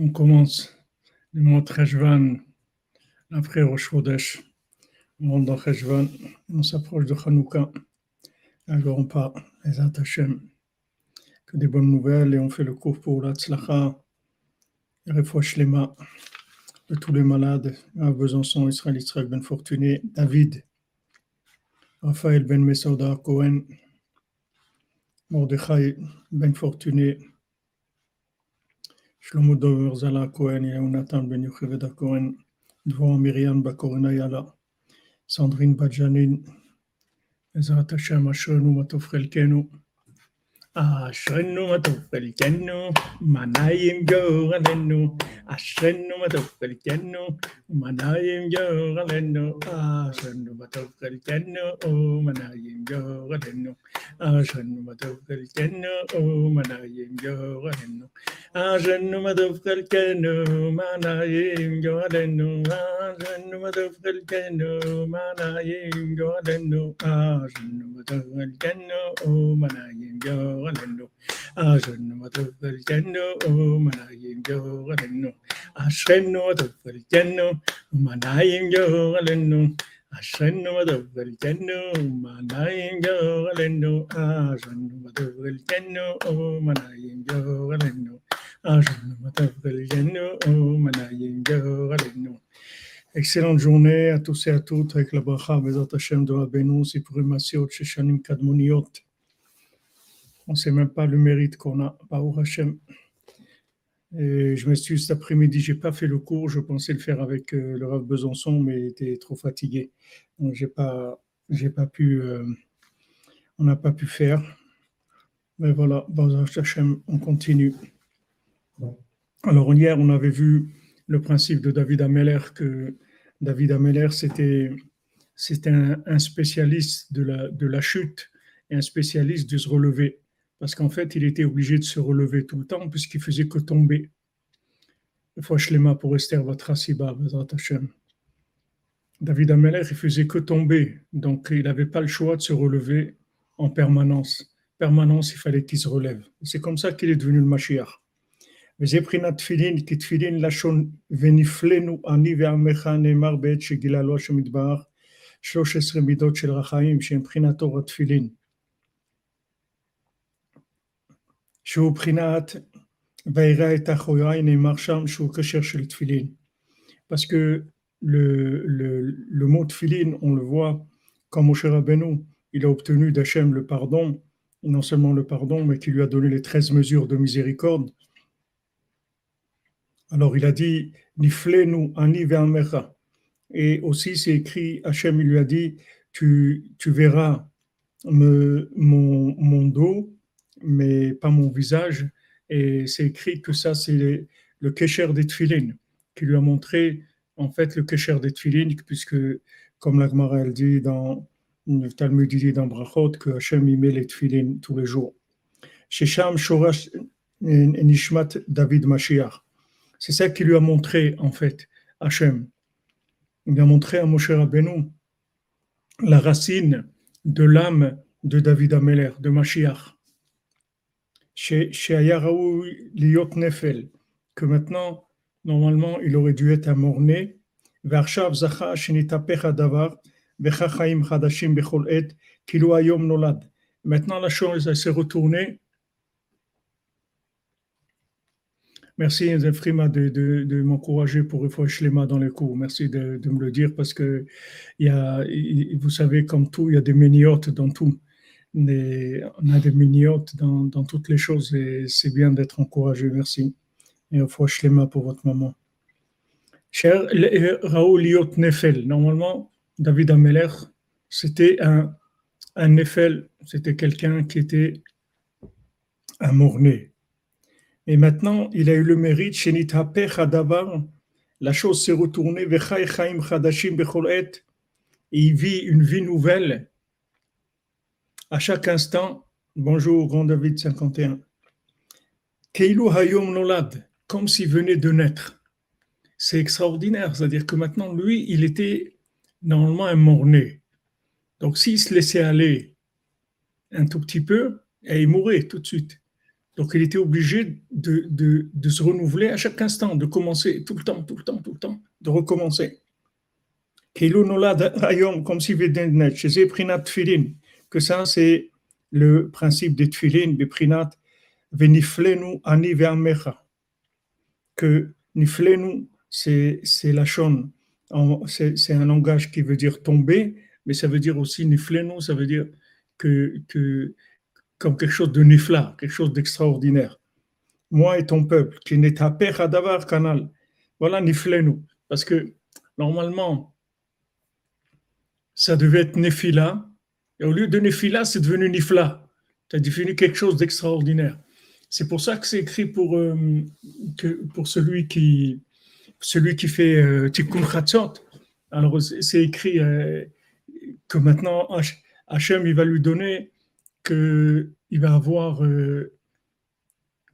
On commence le mois de après Rosh Chodesh. On rentre dans Cheshvan, on s'approche de Hanouka. Alors on part, les Hashem. Que des bonnes nouvelles et on fait le cours pour la Tzlacha, Lema, de tous les malades, à Besançon, Israël, Israël Ben Fortuné, David, Raphaël Ben Mesauda Cohen, Mordechai Ben Fortuné, Shlomo Dover Zala Cohen, Yonatan Ben Yocheveda Cohen, Dvorah Myriam Bakorena Yala, Sandrine Badjanin, Ezrat Hashem Ashrenu Matofrelkenu, אשרנו מה טוב חלקנו, أشنو متوفى الكنو ما نايم جو غلنو أشنو متوفى الكنو ما نايم جو غلنو أشنو متوفى الكنو ما نايم جو غلنو أشنو متوفى الكنو ما نايم جو غلنو أشنو متوفى الكنو ما نايم جو غلنو أشنو متوفى الكنو ما نايم جو غلنو أشنو متوفى الكنو ما نايم جو ghalenno Excellente journée à tous et à toutes. Avec la bracha Bezat Hashem de Kadmoniot. On ne sait même pas le mérite qu'on a, par Hashem. Et je m'excuse cet après-midi, j'ai pas fait le cours, je pensais le faire avec euh, le Rav Besançon, mais j'étais trop fatigué. Donc j'ai pas, j'ai pas pu, euh, on n'a pas pu faire. Mais voilà, Hashem, on continue. Alors hier, on avait vu le principe de David Ameller, que David Ameller, c'était, c'était un, un, spécialiste de la, de la chute et un spécialiste de se relever parce qu'en fait, il était obligé de se relever tout le temps puisqu'il faisait que tomber. pour Esther David Ameller, il faisait que tomber, donc il n'avait pas le choix de se relever en permanence. Permanence, il fallait qu'il se relève. C'est comme ça qu'il est devenu le Mashiach. קשר של תפילין. Parce que le, le, le mot tfilin, on le voit quand Moshe Rabbeinu, il a obtenu d'Hachem le pardon, et non seulement le pardon, mais qui lui a donné les 13 mesures de miséricorde. Alors il a dit, Niflenu ani ve'amecha. Et aussi c'est écrit, Hachem il lui a dit, tu, tu verras me, mon, mon dos mais pas mon visage. Et c'est écrit que ça, c'est le Kesher des Tfilin, qui lui a montré en fait le Kesher des Tfilin, puisque, comme la Gemara elle dit dans le Talmud dit dans Brachot, que Hachem y met les Tfilin tous les jours. Shesham Shorash Nishmat David Mashiach. C'est ça qui lui a montré en fait Hachem. Il a montré à Moshe Rabbeinu la racine de l'âme de David Ameler, de Mashiach chez Liot Nefel, que maintenant, normalement, il aurait dû être un mort-né. Maintenant, la chose s'est retournée. Merci, Zefrima, de, de, de m'encourager pour les mains dans les cours. Merci de, me le dire parce que y a, vous savez, comme tout, il y a des méniotes dans tout on a des miniotes dans, toutes les choses et c'est bien d'être encouragé. Merci. Et au fois, mains pour votre maman. Cher Raoul Liot Nefel, normalement, David Ameller, c'était un, un Nefel, c'était quelqu'un qui était un morné. Et maintenant, il a eu le mérite, la chose s'est retournée, et il vit une vie nouvelle à chaque instant, bonjour, Grand David 51, Keilu Hayom Nolad, comme s'il venait de naître. C'est extraordinaire, c'est-à-dire que maintenant, lui, il était normalement un mort-né. Donc, s'il se laissait aller un tout petit peu, il mourrait tout de suite. Donc il était obligé de, de, de, se renouveler à chaque instant, de commencer tout le temps, tout le temps, tout le temps, de recommencer. Comme si que ça c'est le principe des tfilin, des prinat, veniflenu ani ve'amecha. Que niflenu, c'est la chon, c'est un langage qui veut dire tomber, mais ça veut dire aussi niflenu, ça veut dire que, que comme quelque chose de nifla, quelque chose d'extraordinaire. Moi et ton peuple, qui n'est à davar canal. Voilà niflenu. Parce que normalement, ça devait être nefila, et au lieu de nefila, c'est devenu nifla. Tu as défini quelque chose d'extraordinaire. C'est pour ça que c'est écrit pour, euh, que, pour celui qui, celui qui fait euh, Tikkun Chatzot. Alors, c'est écrit euh, que maintenant, Hachem, il va lui donner qu'il va avoir euh,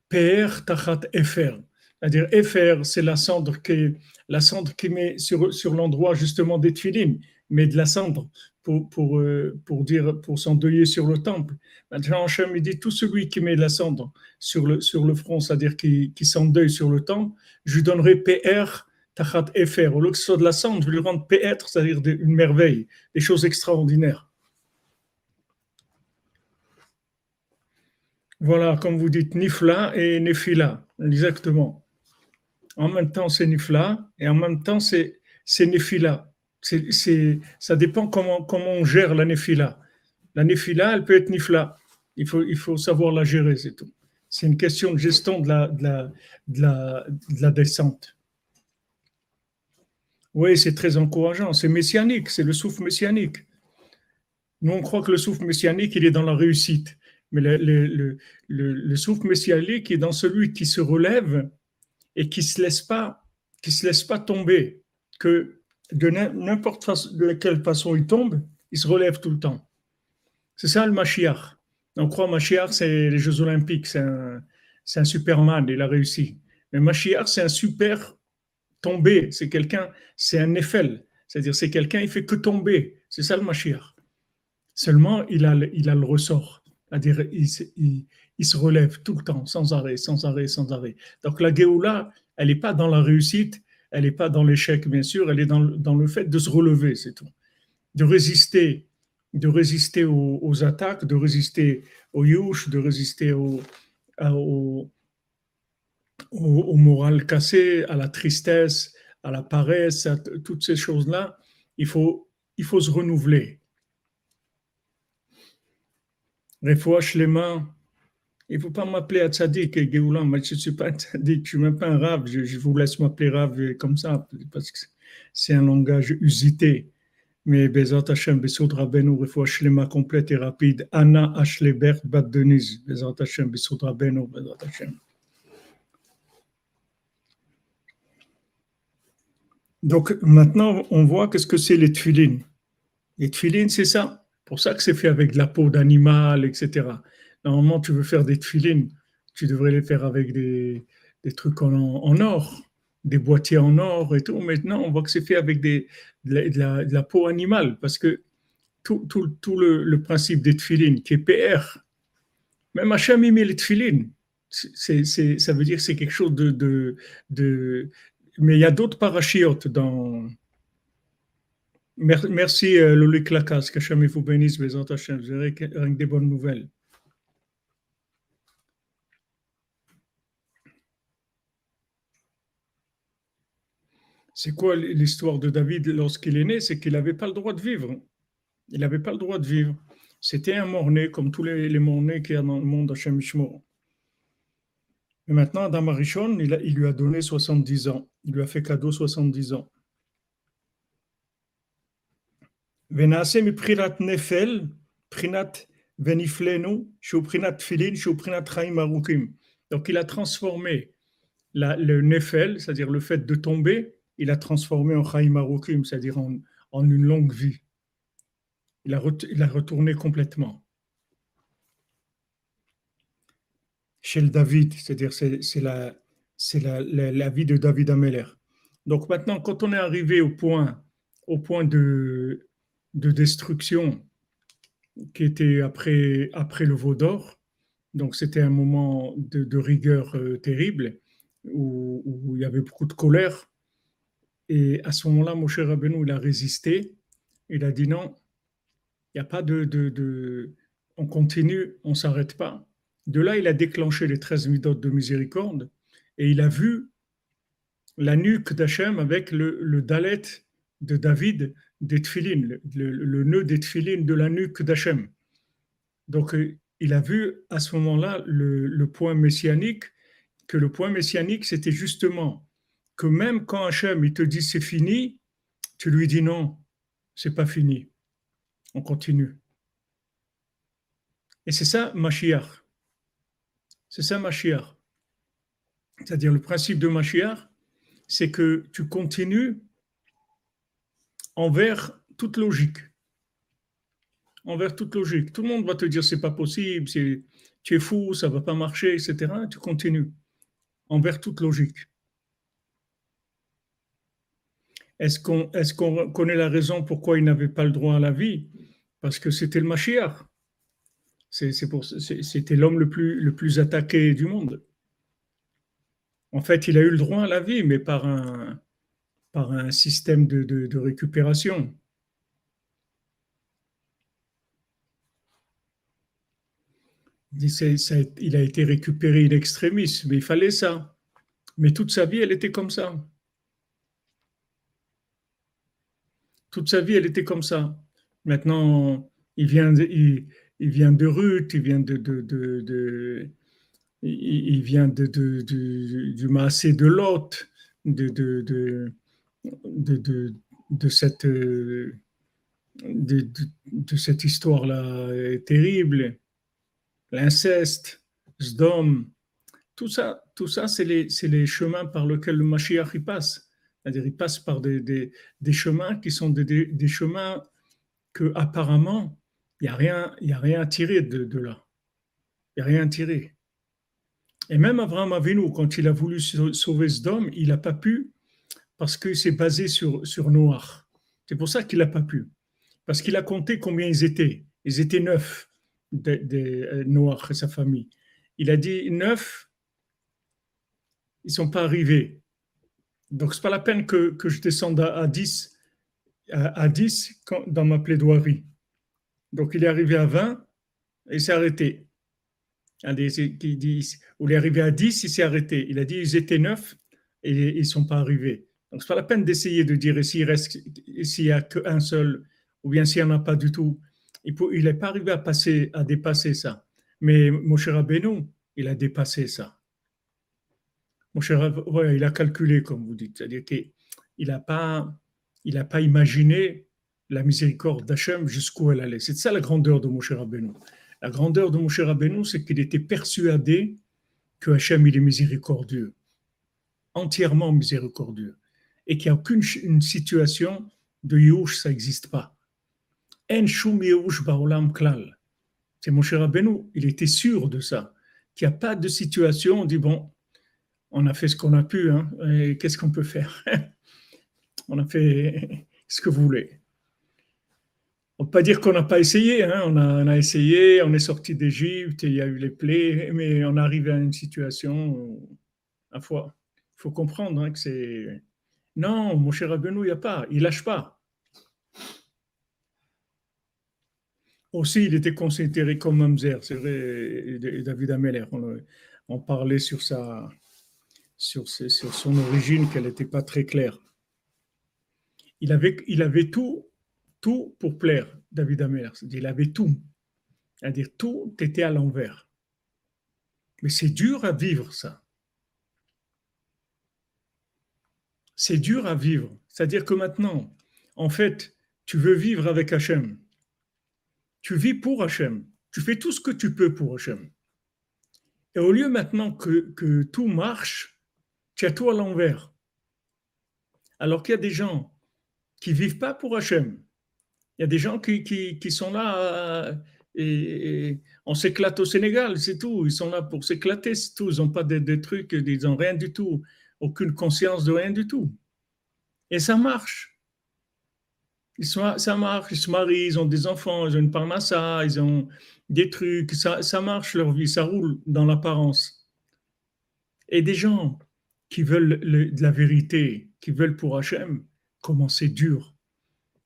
PR Tachat Efer. C'est-à-dire, Efer, c'est la cendre qui, la cendre qui met sur, sur l'endroit justement des tuilines, mais de la cendre pour, pour, euh, pour dire, pour s'endeuiller sur le temple. Maintenant, Hachem, dit, tout celui qui met de la cendre sur le, sur le front, c'est-à-dire qui, qui s'endeuille sur le temple, je lui donnerai PR Tachat Efer. Au lieu que ce soit de la cendre, je lui rendre PR, c'est-à-dire une merveille, des choses extraordinaires. Voilà, comme vous dites, Nifla et Nefila, exactement. En même temps, c'est Nifla et en même temps, c'est Nefila. Ça dépend comment, comment on gère la Nefila. La Nefila, elle peut être Nifla. Il faut, il faut savoir la gérer, c'est tout. C'est une question de gestion de la, de la, de la, de la descente. Oui, c'est très encourageant. C'est messianique, c'est le souffle messianique. Nous, on croit que le souffle messianique, il est dans la réussite. Mais le, le, le, souffle messianique est dans celui qui se relève et qui se laisse pas, se laisse pas tomber, que de n'importe de quelle façon il tombe, il se relève tout le temps. C'est ça le Mashiach. On croit Mashiach, c'est les Jeux Olympiques, c'est un, Superman, il a réussi. Mais Mashiach, c'est un super tombé, c'est quelqu'un, c'est un Eiffel, c'est-à-dire c'est quelqu'un, il fait que tomber. C'est ça le Mashiach. Seulement, il a, il a le ressort c'est-à-dire il, se relève tout le temps, sans arrêt, sans arrêt, sans arrêt. Donc la Géoula, elle n'est pas dans la réussite, elle n'est pas dans l'échec, bien sûr, elle est dans, le fait de se relever, c'est tout. De résister, de résister aux, attaques, de résister aux yush, de résister au, au, au, moral cassé, à la tristesse, à la paresse, à toutes ces choses-là. Il faut, il faut se renouveler. Refoua Shlema, il ne faut pas m'appeler à Tzadik Géoulan, moi je ne suis pas Tzadik, je ne suis même pas un Rav, je, vous laisse m'appeler Rav comme ça, parce que c'est un langage usité. Mais Bezat Hashem, Besod Rabbeinu, Refoua complète et rapide, Anna Ashlebert Bat Denise, Bezat Hashem, Besod Rabbeinu, Bezat Hashem. Donc maintenant, on voit qu'est-ce que c'est les tfilines. Les tfilines, c'est ça pour ça que c'est fait avec de la peau d'animal, etc. Normalement, tu veux faire des tefilines, tu devrais les faire avec des, trucs en, or, des boîtiers en or et tout. Maintenant, on voit que c'est fait avec de, la, peau animale, parce que tout, le, principe des tefilines, qui est PR, même Hachem met les tefilines. ça veut dire que c'est quelque chose de, Mais il y a d'autres parachiotes dans Merci, euh, Loli Klakas, qu'Hachem vous bénisse, Bézant Hachem, vous rien que des bonnes nouvelles. C'est quoi l'histoire de David lorsqu'il est né? C'est qu'il n'avait pas le droit de vivre. Il n'avait pas le droit de vivre. C'était un mort-né, comme tous les, mort-nés qu'il y a dans le monde Hachemichmor. Mais maintenant, Adam Arishon, il, lui a donné 70 ans. Il lui a fait cadeau 70 ans. Nefel, prinat veniflenu, prinat filin, prinat. Donc il a transformé le nefel, c'est-à-dire le fait de tomber, il a transformé en chaim arukim, c'est-à-dire en, une longue vie. Il a, retourné complètement. Chez le David, c'est-à-dire c'est, la, vie de David Ameller. Donc maintenant, quand on est arrivé au point, de de destruction qui était après, après le veau d'or, Donc c'était un moment de, rigueur euh, terrible où, il y avait beaucoup de colère. Et à ce moment-là, Moshe Rabbeinu, il a résisté. Il a dit non, il n'y a pas de, de, On continue, on ne s'arrête pas. De là, il a déclenché les 13 midot de miséricorde et il a vu la nuque d'Hachem avec le, le dalet de David des le, le, nœud des de la nuque d'Hachem. Donc, euh, il a vu à ce moment-là le, point messianique, que le point messianique, c'était justement que même quand Hachem il te dit c'est fini, tu lui dis non, c'est pas fini. On continue. Et c'est ça Mashiach. C'est ça Mashiach. C'est-à-dire le principe de Mashiach, c'est que tu continues envers toute logique. Envers toute logique. Tout le monde va te dire c'est pas possible, tu es fou, ça va pas marcher, etc. Tu continues. Envers toute logique. Est-ce qu'on connaît la raison pourquoi il n'avait pas le droit à la vie? Parce que c'était le Mashiach. C'était l'homme le plus, attaqué du monde. En fait, il a eu le droit à la vie, mais par un, par un système de, récupération. Il a été récupéré in extremis, mais il fallait ça. Mais toute sa vie, elle était comme ça. Toute sa vie, elle était comme ça. Maintenant, il vient de, il, vient de Ruth, il vient de, il vient de, du Massé de Lot, de, cette, de, cette histoire-là terrible, l'inceste, Sdom, tout ça, tout ça c'est les, chemins par lesquels le Mashiach passe. C'est-à-dire, il passe par des, chemins qui sont des, chemins que apparemment il n'y a, rien, a rien à tirer de, là. Il n'y a rien à tirer. Et même Abraham Avinu, quand il a voulu sauver Sdom, il n'a pas pu parce que c'est basé sur, sur Noir. C'est pour ça qu'il n'a pas pu. Parce qu'il a compté combien ils étaient. Ils étaient neuf, de, de euh, et sa famille. Il a dit neuf, ils ne sont pas arrivés. Donc, ce n'est pas la peine que, que je descende à, à 10, à, 10 dans ma plaidoirie. Donc, il est arrivé à 20 et s'est arrêté. Ou il est arrivé à 10, il s'est arrêté. Il a dit ils étaient neuf et ils ne sont pas arrivés. Donc, ce n'est pas la peine d'essayer de dire s'il n'y a qu'un seul, ou bien s'il n'y en a pas du tout. Il n'est pas arrivé à, passer, à dépasser ça. Mais Moshe Rabbeinu, il a dépassé ça. Moshe ouais, il a calculé, comme vous dites. C'est-à-dire qu'il n'a pas, il pas imaginé la miséricorde d'Hachem jusqu'où elle allait. C'est ça la grandeur de Moshe Rabbeinu. La grandeur de Moshe Rabbeinu, c'est qu'il était persuadé que Hachem, il est miséricordieux. Entièrement miséricordieux et qu'il n'y a aucune une situation de Yush, ça n'existe pas. En shum baolam klal. C'est mon cher il était sûr de ça, qu'il n'y a pas de situation, on dit bon, on a fait ce qu'on a pu, hein, qu'est-ce qu'on peut faire? On a fait ce que vous voulez. On ne peut pas dire qu'on n'a pas essayé, hein. on, a, on, essayé, on est sorti d'Égypte, il y a eu les plaies, mais on arrive à une situation, à fois, il faut comprendre hein, que c'est non, mon cher Rabbeinu, il n'y a pas, il lâche pas. Aussi, il était considéré comme Mamzer, c'est vrai, David Ameller. On, parlait sur, sa, sur, son origine, qu'elle n'était pas très claire. Il avait, tout, pour plaire, David Ameller. Il avait tout. C'est-à-dire, tout était à l'envers. Mais c'est dur à vivre, ça. c'est dur à vivre. C'est-à-dire que maintenant, en fait, tu veux vivre avec Hachem. Tu vis pour Hachem. Tu fais tout ce que tu peux pour Hachem. Et au lieu maintenant que, tout marche, tu as tout à l'envers. Alors qu'il y a des gens qui vivent pas pour Hachem. Il y a des gens qui, sont là et, on s'éclate au Sénégal, c'est tout. Ils sont là pour s'éclater, c'est tout. Ils n'ont pas de, trucs, ils n'ont rien du tout aucune conscience de rien du tout. Et ça marche. ça marche, ils se marient, ils ont des enfants, ils ont une parnassa, ils ont des trucs, ça, ça marche leur vie, ça roule dans l'apparence. Et des gens qui veulent de la vérité, qui veulent pour Hachem, comment c'est dur.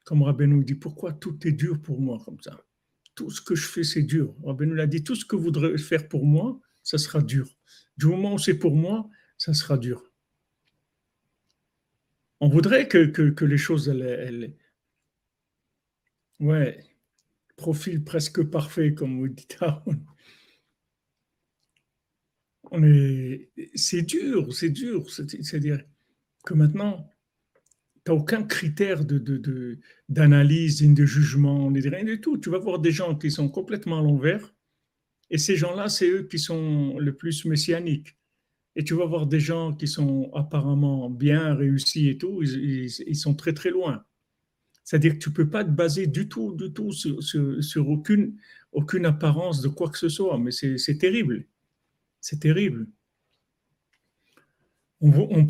Comme Rabbeinu dit, pourquoi tout est dur pour moi comme ça? Tout ce que je fais, c'est dur. Rabbeinu l'a dit, tout ce que vous voudrez faire pour moi, ça sera dur. Du moment où c'est pour moi, ça sera dur. On voudrait que, que, les choses, elles, ouais, profil presque parfait, comme vous dites. C'est dur, c'est dur. C'est-à-dire que maintenant, tu n'as aucun critère de, de, d'analyse, de jugement, ni rien du tout. Tu vas voir des gens qui sont complètement à l'envers, et ces gens-là, c'est eux qui sont le plus messianiques. Et tu vas voir des gens qui sont apparemment bien réussis et tout, ils, sont très très loin. C'est-à-dire que tu ne peux pas te baser du tout, du tout sur, aucune, aucune apparence de quoi que ce soit, mais c'est terrible. C'est terrible. On,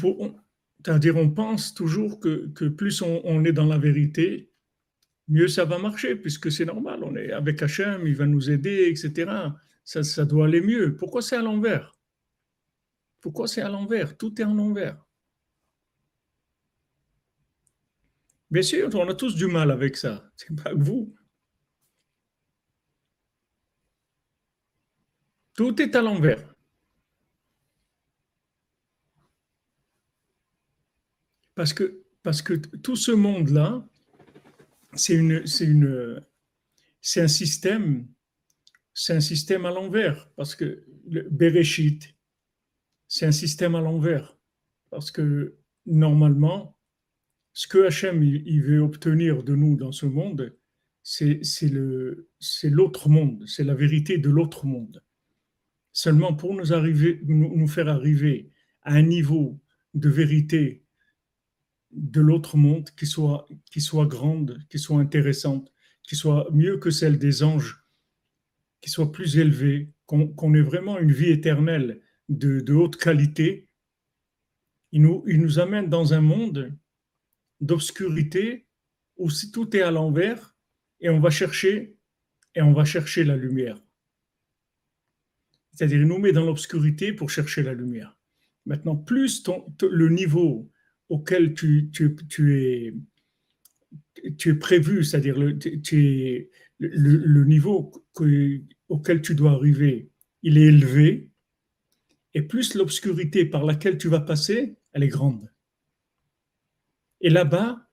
c'est-à-dire on pense toujours que, plus on, est dans la vérité, mieux ça va marcher, puisque c'est normal, on est avec Hachem, il va nous aider, etc. Ça, doit aller mieux. Pourquoi c'est à l'envers? Pourquoi c'est à l'envers? Tout est en l'envers. Bien sûr, on a tous du mal avec ça. C'est pas vous. Tout est à l'envers. Parce que, parce que tout ce monde-là, c'est un système, c'est un système à l'envers. Parce que le Bereshit, c'est un système à l'envers. Parce que normalement, ce que Hachem il veut obtenir de nous dans ce monde, c'est, c'est l'autre monde, c'est la vérité de l'autre monde. Seulement pour nous, arriver, nous faire arriver à un niveau de vérité de l'autre monde qui soit, qui soit grande, qui soit intéressante, qui soit mieux que celle des anges, qui soit plus élevée, qu'on ait vraiment une vie éternelle de, haute qualité, il nous, il nous amène dans un monde d'obscurité où tout est à l'envers et on va chercher et on va chercher la lumière. C'est-à-dire, il nous met dans l'obscurité pour chercher la lumière. Maintenant, plus le niveau auquel tu, es, tu es prévu, c'est-à-dire le, tu le, niveau auquel tu dois arriver, il est élevé, et plus l'obscurité par laquelle tu vas passer, elle est grande. Et là-bas,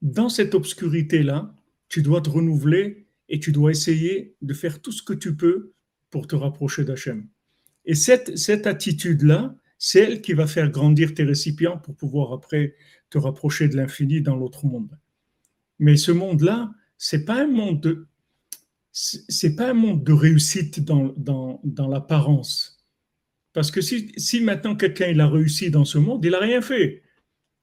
dans cette obscurité-là, tu dois te renouveler et tu dois essayer de faire tout ce que tu peux pour te rapprocher d'Hachem. Et cette, cette attitude-là, c'est elle qui va faire grandir tes récipients pour pouvoir après te rapprocher de l'infini dans l'autre monde. Mais ce monde-là, c'est pas un monde de, c'est pas un monde de réussite dans, dans, dans l'apparence. Parce que si, maintenant quelqu'un il a réussi dans ce monde, il n'a rien fait.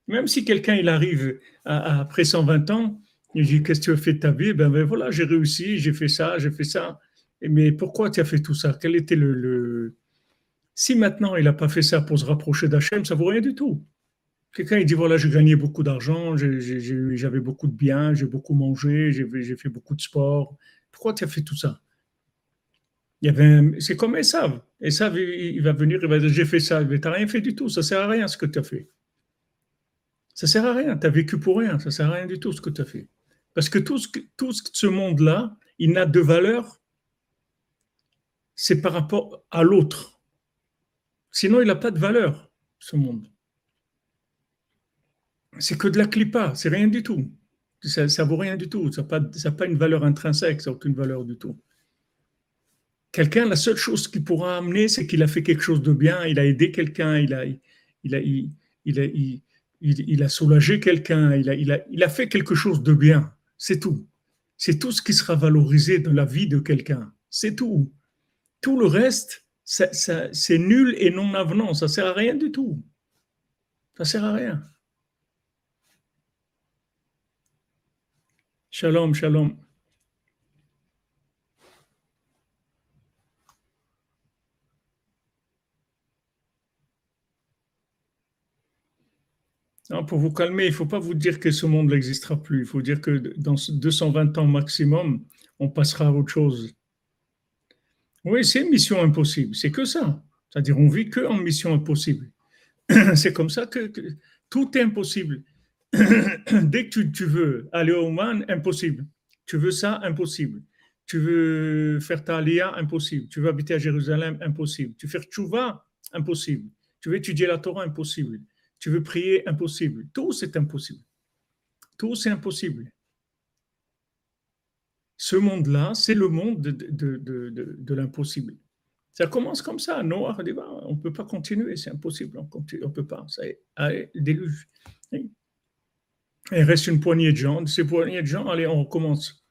Même si quelqu'un il arrive après 120 ans, il dit Qu'est-ce que tu as fait de ta vie? Ben, ben, voilà, j'ai réussi, j'ai fait ça, j'ai fait ça. Mais pourquoi tu as fait tout ça? Quel était le, si maintenant il n'a pas fait ça pour se rapprocher d'Hachem, ça vaut rien du tout. Quelqu'un il dit voilà, j'ai gagné beaucoup d'argent, j'avais beaucoup de biens, j'ai beaucoup mangé, j'ai fait beaucoup de sport. Pourquoi tu as fait tout ça? C'est comme Esav. Esav, il, il va venir, il va dire j'ai fait ça, mais tu n'as rien fait du tout, ça ne sert à rien ce que tu as fait. Ça ne sert à rien, tu as vécu pour rien, ça ne sert à rien du tout ce que tu as fait. Parce que tout ce monde-là, il n'a de valeur, c'est par rapport à l'autre. Sinon, il n'a pas de valeur, ce monde. C'est que de la clipa, c'est rien du tout. Ça ne vaut rien du tout. Ça n'a pas, une valeur intrinsèque, ça n'a aucune valeur du tout. Quelqu'un, la seule chose qu'il pourra amener, c'est qu'il a fait quelque chose de bien, il a aidé quelqu'un, il a, il, a, il, a, il, a soulagé quelqu'un, il a, il, a, il a fait quelque chose de bien. C'est tout. C'est tout ce qui sera valorisé dans la vie de quelqu'un. C'est tout. Tout le reste, c'est nul et non avenant, ça sert à rien du tout. Ça sert à rien. Shalom, shalom. pour vous calmer, il ne faut pas vous dire que ce monde n'existera plus. Il faut dire que dans 220 ans maximum, on passera à autre chose. Oui, c'est mission impossible. C'est que ça. C'est-à-dire, on vit que en mission impossible. c'est comme ça que, tout est impossible. Dès que tu, veux aller au Man, impossible. Tu veux ça, impossible. Tu veux faire ta Aliyah, impossible. Tu veux habiter à Jérusalem, impossible. Tu veux faire Tchouva, impossible. Tu veux étudier la Torah, impossible. Tu veux prier, impossible. Tout, c'est impossible. Tout, c'est impossible. Ce monde-là, c'est le monde de, l'impossible. Ça commence comme ça. Noir dit, bah, on ne peut pas continuer, c'est impossible, on ne peut pas. Ça est, déluge. Il reste une poignée de gens. Ces poignées de gens, allez, on recommence.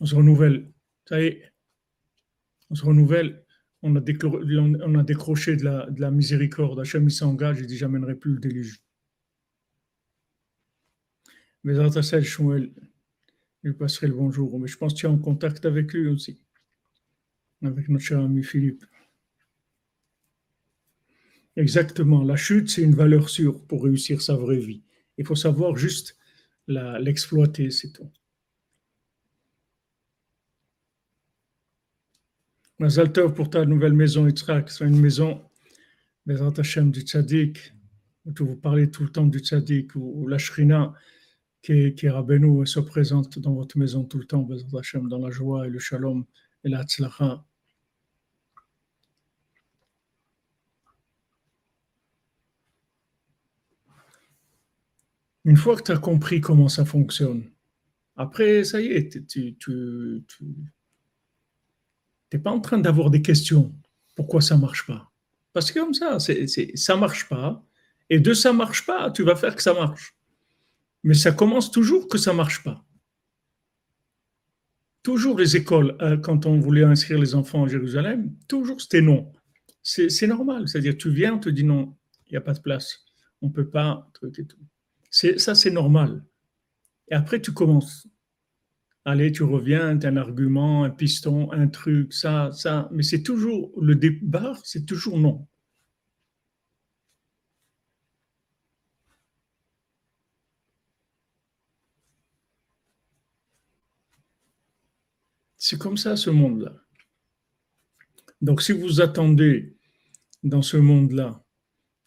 On se renouvelle. Ça y est, on se renouvelle on a, décroché de la, de la miséricorde. Hachem s'engage et dit J'amènerai plus le déluge. Mais Shmuel, je passerai le bonjour. Mais je pense que tu es en contact avec lui aussi, avec notre cher ami Philippe. Exactement. La chute, c'est une valeur sûre pour réussir sa vraie vie. Il faut savoir juste l'exploiter, c'est tout. Mazal Tov pour ta nouvelle maison, Yitzhak. C'est une maison, Bezrat Hashem, du Tzadik, où vous parlez tout le temps du Tzadik, ou la Shrina, qui est, qui est se présente dans votre maison tout le temps, dans la joie et le shalom et la tzlacha. Une fois que tu as compris comment ça fonctionne, après, ça y est, tu, n'es pas en train d'avoir des questions. Pourquoi ça ne marche pas? Parce que comme ça, ça ne marche pas. Et de ça ne marche pas, tu vas faire que ça marche. Mais ça commence toujours que ça ne marche pas. Toujours les écoles, euh, quand on voulait inscrire les enfants à Jérusalem, toujours c'était non. C'est, normal. C'est-à-dire, tu viens, on te dit non, il n'y a pas de place. On ne peut pas, truc et tout. Ça, c'est normal. Et après, tu commences. Allez, tu reviens, tu as un argument, un piston, un truc, ça, ça. Mais c'est toujours, le départ, c'est toujours non. C'est comme ça ce monde-là. Donc si vous attendez dans ce monde-là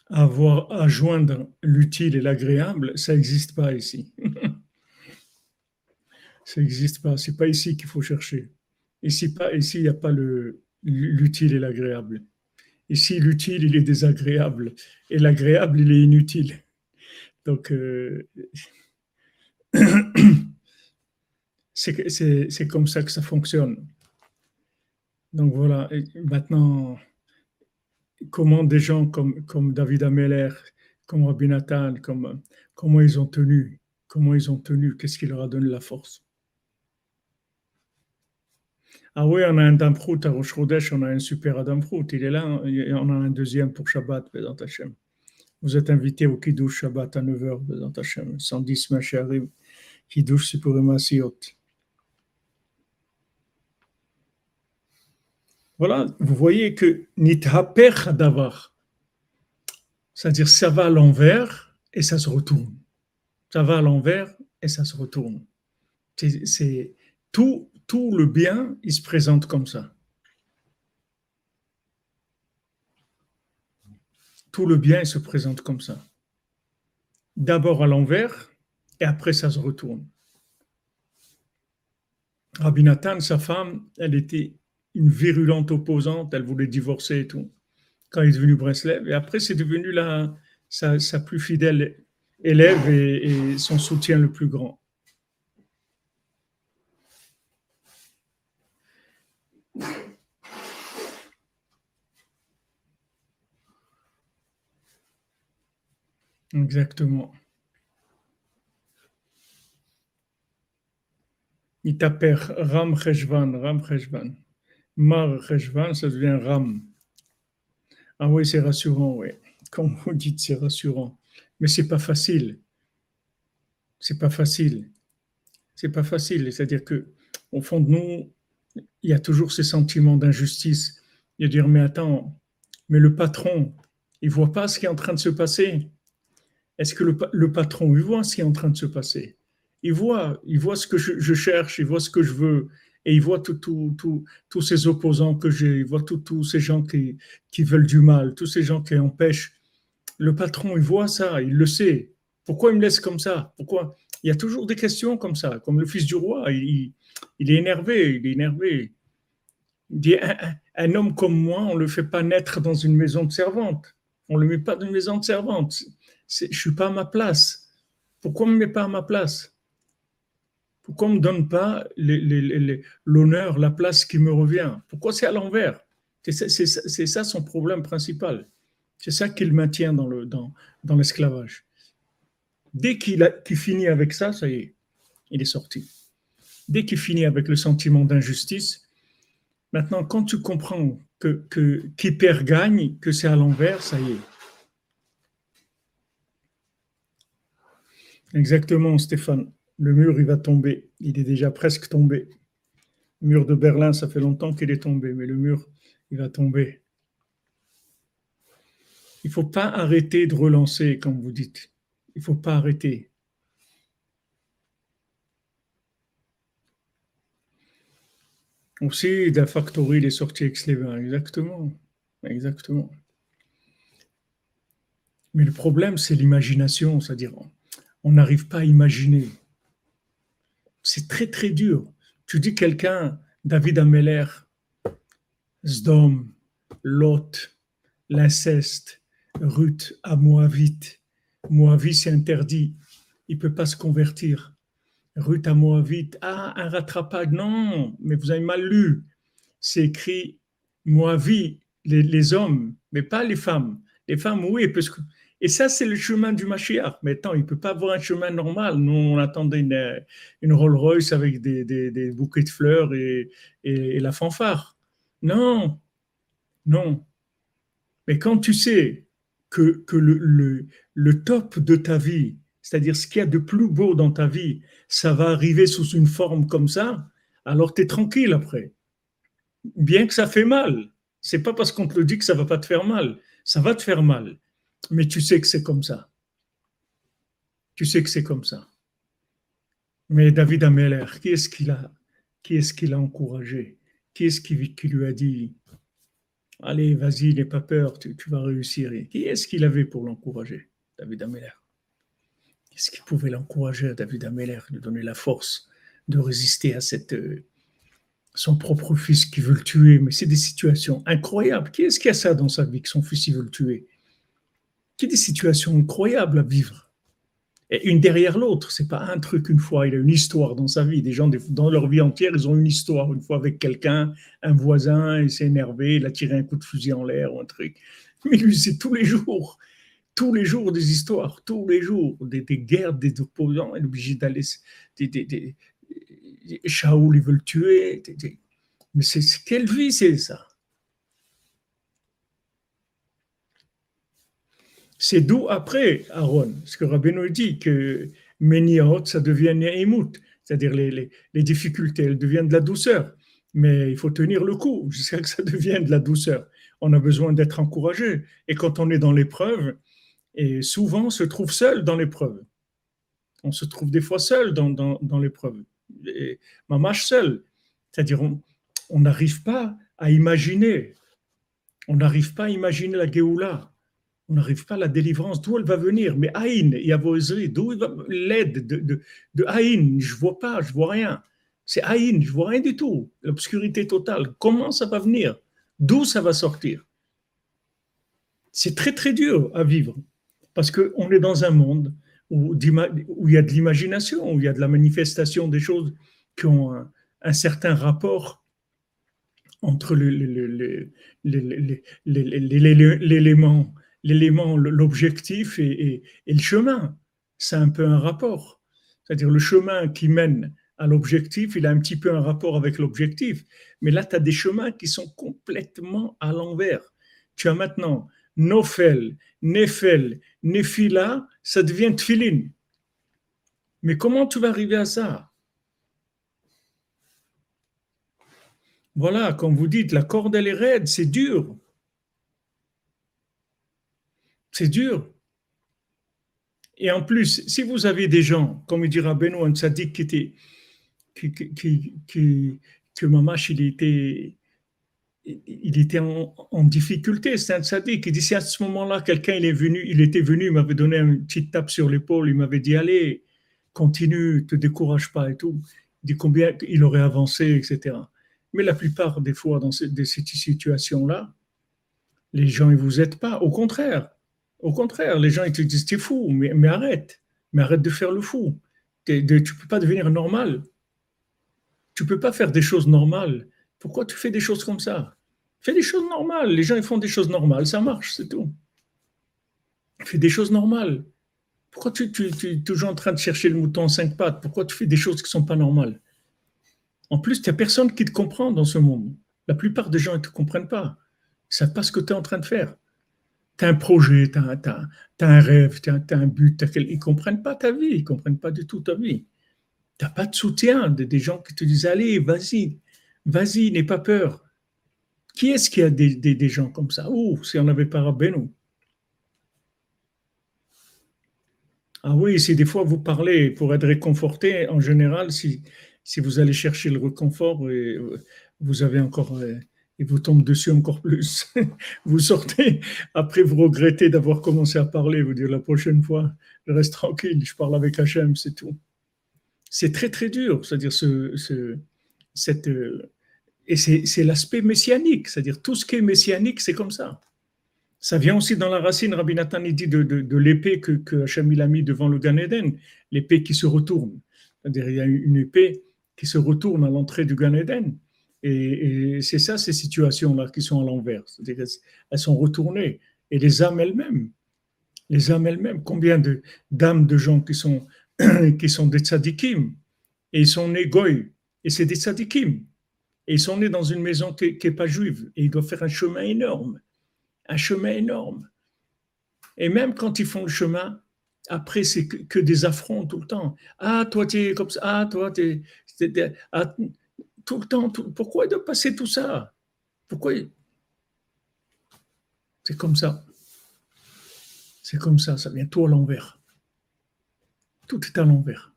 à, à joindre l'utile et l'agréable, ça n'existe pas ici. Ça n'existe pas. C'est pas ici qu'il faut chercher. Ici, il n'y a pas le, l'utile et l'agréable. Ici, l'utile, il est désagréable. Et l'agréable, il est inutile. Donc, euh, c'est, comme ça que ça fonctionne. Donc voilà, maintenant, comment des gens comme, David Ameller, comme Rabbi Nathan, comme, comment ils ont tenu, comment ils ont tenu, qu'est-ce qui leur a donné la force? Ah oui, on a un Damprout à Rosh on a un super Adamprout. Il est là, on a un deuxième pour Shabbat, Bézant Hashem. Vous êtes invité au Kiddush Shabbat à 9h, Bézant Hashem. 110 Macharim, Kiddush Sipurim Asiyot. Voilà, vous voyez que Nithaper Davar, c'est-à-dire ça va à l'envers et ça se retourne. Ça va à l'envers et ça se retourne. C'est tout tout le bien, il se présente comme ça. Tout le bien, il se présente comme ça. D'abord à l'envers, et après ça se retourne. Rabbi Nathan, sa femme, elle était une virulente opposante, elle voulait divorcer et tout, quand il est devenu Breslev. Et après, c'est devenu sa, plus fidèle élève et son soutien le plus grand. Exactement. Il t'appelle Ram Cheshvan, Ram Cheshvan. Mar Cheshvan, ça devient Ram. Ah oui, c'est rassurant, oui. Comme vous dites, c'est rassurant. Mais c'est pas facile. C'est pas facile. C'est pas facile. C'est-à-dire que, au fond de nous, il y a toujours ces sentiments d'injustice. De dire, mais attends, mais le patron, il voit pas ce qui est en train de se passer. Est-ce que le, patron, il voit ce qui est en train de se passer? Il voit, il voit ce que je, cherche, il voit ce que je veux, et il voit tous ces opposants que j'ai, il voit tous ces gens qui, veulent du mal, tous ces gens qui empêchent. Le patron, il voit ça, il le sait. Pourquoi il me laisse comme ça? Pourquoi? Il y a toujours des questions comme ça, comme le fils du roi, il, il est énervé, il est énervé. Il dit, un, homme comme moi, on ne le fait pas naître dans une maison de servante. On ne le met pas dans une maison de servante. Je ne suis pas à ma place. Pourquoi on ne me met pas à ma place? Pourquoi ne me donne pas l'honneur, la place qui me revient Pourquoi c'est à l'envers? C'est ça, son problème principal. C'est ça qu'il maintient dans l'esclavage. Dès qu'il finit avec ça, ça y est, il est sorti. Dès qu'il finit avec le sentiment d'injustice, maintenant, quand tu comprends que qui perd gagne, que c'est à l'envers, ça y est. Exactement, Stéphane. Le mur, il va tomber. Il est déjà presque tombé. Le mur de Berlin, ça fait longtemps qu'il est tombé, mais le mur, il va tomber. Il ne faut pas arrêter de relancer, comme vous dites. Il ne faut pas arrêter. Aussi, la factory, est sorti ex Exactement. Exactement. Mais le problème, c'est l'imagination, c'est-à-dire on n'arrive pas à imaginer. C'est très très dur. Tu dis quelqu'un, David Ameller, Zdom, Lot, l'inceste, Ruth à Moavite. Moavite, c'est interdit. Il ne peut pas se convertir. Ruth à Moavite. Ah, un rattrapage. Non, mais vous avez mal lu. C'est écrit Moavite, les, les hommes, mais pas les femmes. Les femmes, oui, parce que et ça, c'est le chemin du Mashiach. Mais attends, il ne peut pas avoir un chemin normal. Nous, on attendait une, une Rolls Royce avec des, des, bouquets de fleurs et, et, la fanfare. Non, non. Mais quand tu sais que, que le, le, le top de ta vie, c'est-à-dire ce qu'il y a de plus beau dans ta vie, ça va arriver sous une forme comme ça, alors tu es tranquille après. Bien que ça fait mal. C'est pas parce qu'on te le dit que ça va pas te faire mal. Ça va te faire mal mais tu sais que c'est comme ça. Tu sais que c'est comme ça. Mais David Ameller, qui est-ce qu'il a, qui est-ce encouragé? Qui est-ce qui, lui a dit Allez, vas-y, n'aie pas peur, tu, vas réussir. qui est-ce qu'il avait pour l'encourager? David Ameller. Qu'est-ce qui pouvait l'encourager David Ameller, de donner la force de résister à euh, son propre fils qui veut le tuer? Mais c'est des situations incroyables. Qui est-ce qui a ça dans sa vie, que son fils il veut le tuer? Qui des situations incroyables à vivre? Et une derrière l'autre, c'est pas un truc une fois, il a une histoire dans sa vie. Des gens, dans leur vie entière, ils ont une histoire. Une fois avec quelqu'un, un voisin, il s'est énervé, il a tiré un coup de fusil en l'air ou un truc. Mais lui, c'est tous les jours, tous les jours des histoires, tous les jours, des, guerres, des opposants. Il est obligé d'aller. Des, des, Shaoul, ils veulent tuer. Mais c'est quelle vie c'est ça? C'est d'où après Aaron, ce que Rabbeinu dit que Meniot, ça devient Ne'imut, c'est-à-dire les, les, difficultés, elles deviennent de la douceur. Mais il faut tenir le coup jusqu'à ce que ça devienne de la douceur. On a besoin d'être encouragé. Et quand on est dans l'épreuve, et souvent on se trouve seul dans l'épreuve. On se trouve des fois seul dans, dans, dans l'épreuve. Mamache seul. C'est-à-dire on n'arrive pas à imaginer. On n'arrive pas à imaginer la Géoula on n'arrive pas à la délivrance, d'où elle va venir Mais Aïn, Yavoisri, d'où l'aide de, de, Aïn Je vois pas, je vois rien. C'est Aïn, je vois rien du tout. L'obscurité totale. Comment ça va venir D'où ça va sortir C'est très très dur à vivre parce qu'on est dans un monde où, il y a de l'imagination, où il y a de la manifestation des choses qui ont un certain rapport entre l'élément l'élément, l'objectif et, le chemin. C'est un peu un rapport. C'est-à-dire le chemin qui mène à l'objectif, il a un petit peu un rapport avec l'objectif. Mais là, tu as des chemins qui sont complètement à l'envers. Tu as maintenant Nofel, Nefel, Nefila, ça devient Tfilin. Mais comment tu vas arriver à ça? Voilà, comme vous dites, la corde elle est raide, c'est dur. C'est dur. Et en plus, si vous avez des gens, comme il dira Benoît, un sadique qui était, qui, que Mamash, il était, il était en, difficulté, c'est un sadique. Il dit, si à ce moment-là, quelqu'un il est venu, il était venu, il m'avait donné une petite tape sur l'épaule, il m'avait dit, allez, continue, te décourage pas et tout. Il dit combien il aurait avancé, etc. Mais la plupart des fois, dans ces, cette situation-là, les gens, ils vous aident pas. Au contraire, au contraire, les gens, ils te disent, t'es fou, mais, arrête, mais arrête de faire le fou. Tu ne peux pas devenir normal. Tu peux pas faire des choses normales. Pourquoi tu fais des choses comme ça? Fais des choses normales. Les gens, ils font des choses normales, ça marche, c'est tout. Fais des choses normales. Pourquoi tu, es toujours en train de chercher le mouton en cinq pattes? Pourquoi tu fais des choses qui ne sont pas normales? En plus, il n'y a personne qui te comprend dans ce monde. La plupart des gens ne te comprennent pas. Ils ne savent pas ce que tu es en train de faire. Tu as un projet, tu as, un rêve, tu as, un but. Ils ne comprennent pas ta vie, ils ne comprennent pas du tout ta vie. Tu n'as pas de soutien, des gens qui te disent Allez, vas-y, vas-y, n'aie pas peur. Qui est-ce qui a des, des, gens comme ça? Oh, si on n'avait pas Rabbeinu. Ah oui, si des fois vous parlez pour être réconforté, en général, si, si vous allez chercher le réconfort, vous avez encore, et vous tombe dessus encore plus. vous sortez, après vous regrettez d'avoir commencé à parler, vous dire la prochaine fois, je reste tranquille, je parle avec Hachem, c'est tout. C'est très très dur, c'est-à-dire ce, ce, cette, et c'est l'aspect messianique, c'est-à-dire tout ce qui est messianique, c'est comme ça. Ça vient aussi dans la racine, Rabbi Nathan dit de, de, l'épée que, que Hachem il a mis devant le Gan Eden, l'épée qui se retourne. C'est-à-dire il y a une épée qui se retourne à l'entrée du Gan Eden. Et, c'est ça, ces situations-là qui sont à l'envers. Elles sont retournées. Et les âmes elles-mêmes, les âmes elles-mêmes, combien d'âmes de, gens qui sont, qui sont des tzadikim, et ils sont nés goy, et c'est des tzadikim. Et ils sont nés dans une maison qui n'est pas juive, et ils doivent faire un chemin énorme un chemin énorme. Et même quand ils font le chemin, après, c'est que, des affronts tout le temps. Ah, toi, tu es comme ça. Ah, toi, tu es. Tout le temps. pourquoi il doit passer tout ça? Pourquoi C'est comme ça. C'est comme ça, ça vient tout à l'envers. Tout est à l'envers.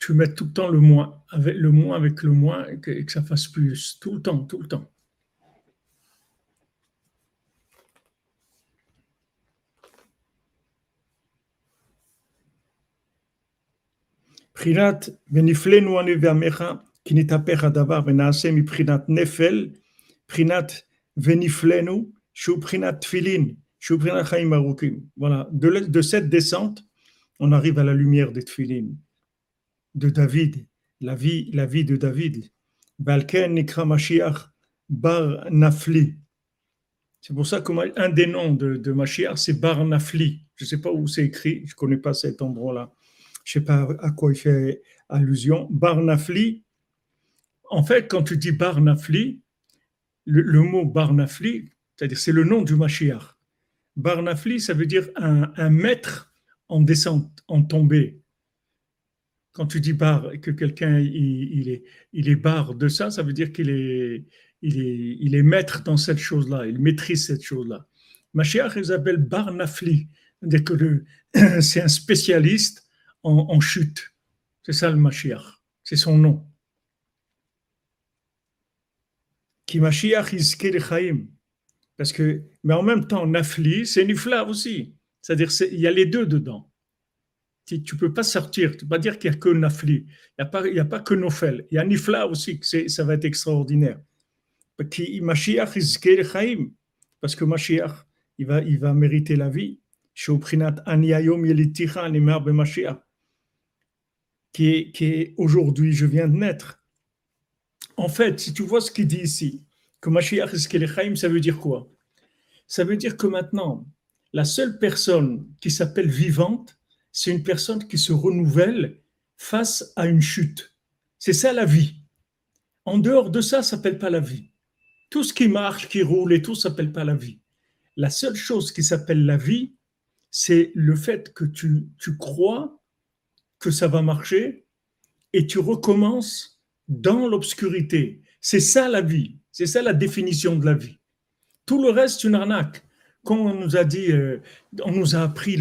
tu mettes tout le temps le moins avec le moins avec le moins et que ça fasse plus. Tout le temps, tout le temps. בחינת ונפלנו אני ועמך כי נתהפך הדבר ונעשה מבחינת נפל, בחינת ונפלנו שהוא בחינת תפילין, שהוא בחינת חיים ארוכים. Voilà, de, de cette descente, on arrive à la lumière des tefilin, de David, la vie, la vie de David. Balken Nikra Mashiach Bar Nafli. C'est pour ça qu'un des noms de, de Mashiach, c'est Bar Nafli. Je ne sais pas où c'est écrit, je ne connais pas cet endroit-là je ne sais pas à quoi il fait allusion. Barnafli, en fait, quand tu dis Barnafli, le, le mot Barnafli, c'est-à-dire c'est le nom du Mashiach. Barnafli, ça veut dire un, maître en descente, en tombée. Quand tu dis bar que quelqu'un il, est, bar de ça, ça veut dire qu'il est, il est, maître dans cette chose-là, il maîtrise cette chose-là. Mashiach, il s'appelle Barnafli, c'est-à-dire que c'est un spécialiste en, chute. C'est ça le Mashiach. C'est son nom. Qui Mashiach Chaim. Parce que, mais en même temps, Nafli, c'est Nifla aussi. C'est-à-dire, il y a les deux dedans. Tu peux pas sortir, tu peux pas dire qu'il n'y a que Nafli. Il n'y a, pas, a pas que Nofel. Il y a Nifla aussi, ça va être extraordinaire. Mashiach Chaim. Parce que Mashiach, il va, il va mériter la vie. Shoprinat Aniyayom Yeliticha Nimar Mashiach qui est, aujourd'hui, je viens de naître. En fait, si tu vois ce qu'il dit ici, que Mashiach ça veut dire quoi? Ça veut dire que maintenant, la seule personne qui s'appelle vivante, c'est une personne qui se renouvelle face à une chute. C'est ça la vie. En dehors de ça, ça s'appelle pas la vie. Tout ce qui marche, qui roule et tout, s'appelle pas la vie. La seule chose qui s'appelle la vie, c'est le fait que tu, tu crois que ça va marcher et tu recommences dans l'obscurité. C'est ça la vie, c'est ça la définition de la vie. Tout le reste, c'est une arnaque. quand on nous a dit, euh, on nous a appris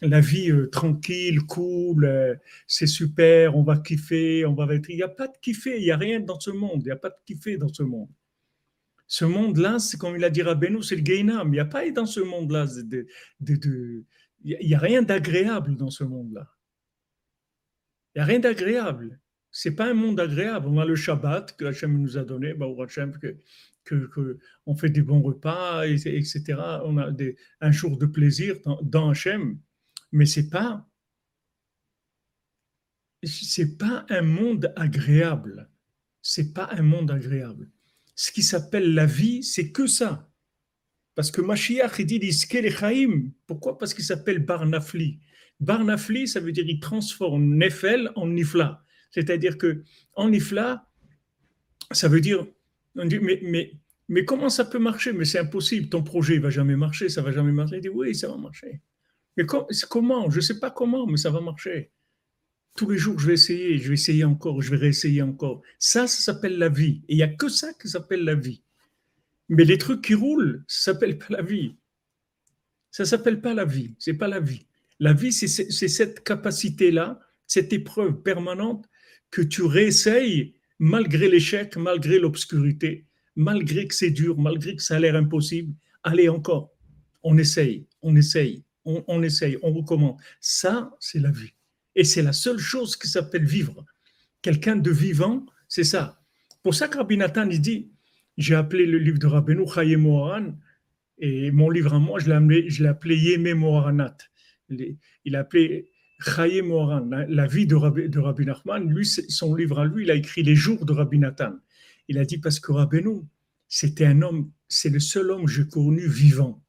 la vie euh, tranquille, cool, euh, c'est super, on va kiffer, on va être. Il n'y a pas de kiffer, il n'y a rien dans ce monde, il n'y a pas de kiffer dans ce monde. Ce monde-là, c'est comme il a dit Rabbeinu, c'est le Gainam. Il n'y a pas dans ce monde-là, de, de, il n'y a rien d'agréable dans ce monde-là. Il n'y a rien d'agréable. C'est pas un monde agréable. On a le Shabbat que Hachem nous a donné, bah, que que, on fait des bons repas, etc. On a un jour de plaisir dans, dans Hachem, mais c'est pas c'est pas un monde agréable. C'est pas un monde agréable. Ce qui s'appelle la vie, c'est que ça. Parce que Mashiach, il dit. Pourquoi? Parce qu'il s'appelle Barnafli. Barnafli, ça veut dire il transforme Nefel en Nifla. C'est-à-dire que en Nifla, ça veut dire on dit, mais, comment ça peut marcher? Mais c'est impossible, ton projet ne va jamais marcher, ça va jamais marcher. Il dit, oui, ça va marcher. Mais comment? Je ne sais pas comment, mais ça va marcher. Tous les jours, je vais essayer, je vais essayer encore, je vais réessayer encore. Ça, ça s'appelle la vie. Et il n'y a que ça qui s'appelle la vie. Mais les trucs qui roulent, ça s'appelle pas la vie. Ça s'appelle pas la vie. C'est pas la vie. La vie, c'est cette capacité-là, cette épreuve permanente que tu réessayes malgré l'échec, malgré l'obscurité, malgré que c'est dur, malgré que ça a l'air impossible, allez encore, on essaye, on essaye, on, essaye, on recommence. Ça, c'est la vie. Et c'est la seule chose qui s'appelle vivre. Quelqu'un de vivant, c'est ça. Pour ça que Rabbi Nathan, dit, j'ai appelé le livre de Rabbeinu Chaye Moharan, et mon livre à moi, je l'ai appelé Moharanat. Il a appelé Chaye Moharan, la, vie de Rabbi, de Rabbi Nachman, lui, son livre à lui, il a écrit Les jours de Rabbi Nathan. Il a dit parce que Rabbeinu, c'était un homme, c'est le seul homme que j'ai connu vivant,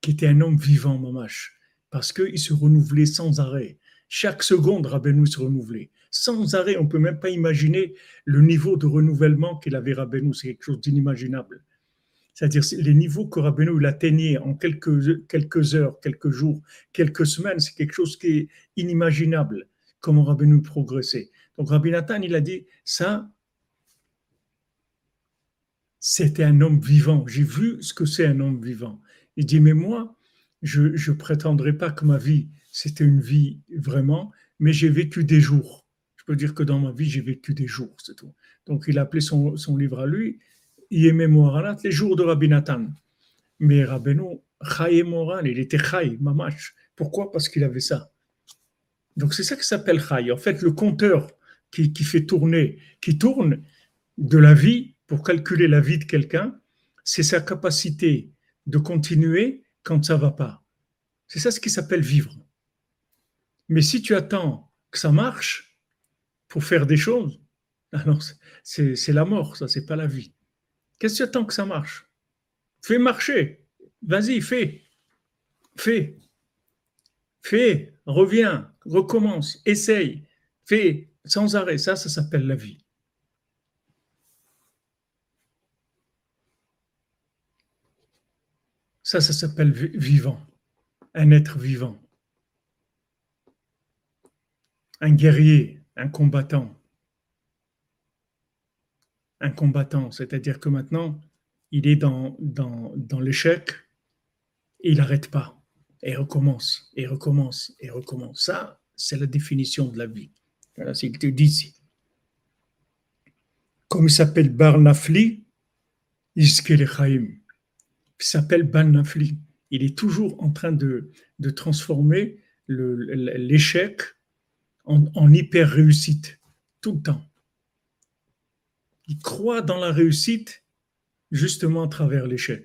qui était un homme vivant, mamache, parce qu'il se renouvelait sans arrêt. Chaque seconde, Rabbeinu se renouvelait. Sans arrêt, on ne peut même pas imaginer le niveau de renouvellement qu'il avait Rabbeinu, c'est quelque chose d'inimaginable. C'est-à-dire les niveaux que Rabbeinu il atteignait en quelques, heures, quelques jours, quelques semaines, c'est quelque chose qui est inimaginable, comment Rabbeinu progressait. Donc Rabbi Nathan, il a dit, ça, c'était un homme vivant. J'ai vu ce que c'est un homme vivant. Il dit, mais moi, je ne prétendrai pas que ma vie, c'était une vie vraiment, mais j'ai vécu des jours. Je peux dire que dans ma vie, j'ai vécu des jours, c'est tout. Donc il a appelé son livre à lui, Moharanat, les jours de Rabbi Nathan. Mais Rabbeinu, Chaye Moharan, il était Chaye, Mamash. Pourquoi? Parce qu'il avait ça. Donc c'est ça qui s'appelle Chaye. En fait, le compteur qui, qui, fait tourner, qui tourne de la vie pour calculer la vie de quelqu'un, c'est sa capacité de continuer quand ça va pas. C'est ça ce qui s'appelle vivre. Mais si tu attends que ça marche pour faire des choses, alors c'est la mort, ça, c'est pas la vie. Qu'est-ce que tu attends que ça marche? Fais marcher. Vas-y, fais. Fais. Fais. Reviens. Recommence. Essaye. Fais sans arrêt. Ça, ça s'appelle la vie. Ça, ça s'appelle vivant. Un être vivant. Un guerrier, un combattant un combattant, c'est-à-dire que maintenant, il est dans, dans, dans l'échec et il n'arrête pas, et recommence, et recommence, et recommence. Ça, c'est la définition de la vie. Voilà ce qu'il te dit ici. Comme il s'appelle Barnafli, il s'appelle Barnafli. Il est toujours en train de, de transformer l'échec en, en hyper réussite, tout le temps il croit dans la réussite justement à travers l'échec.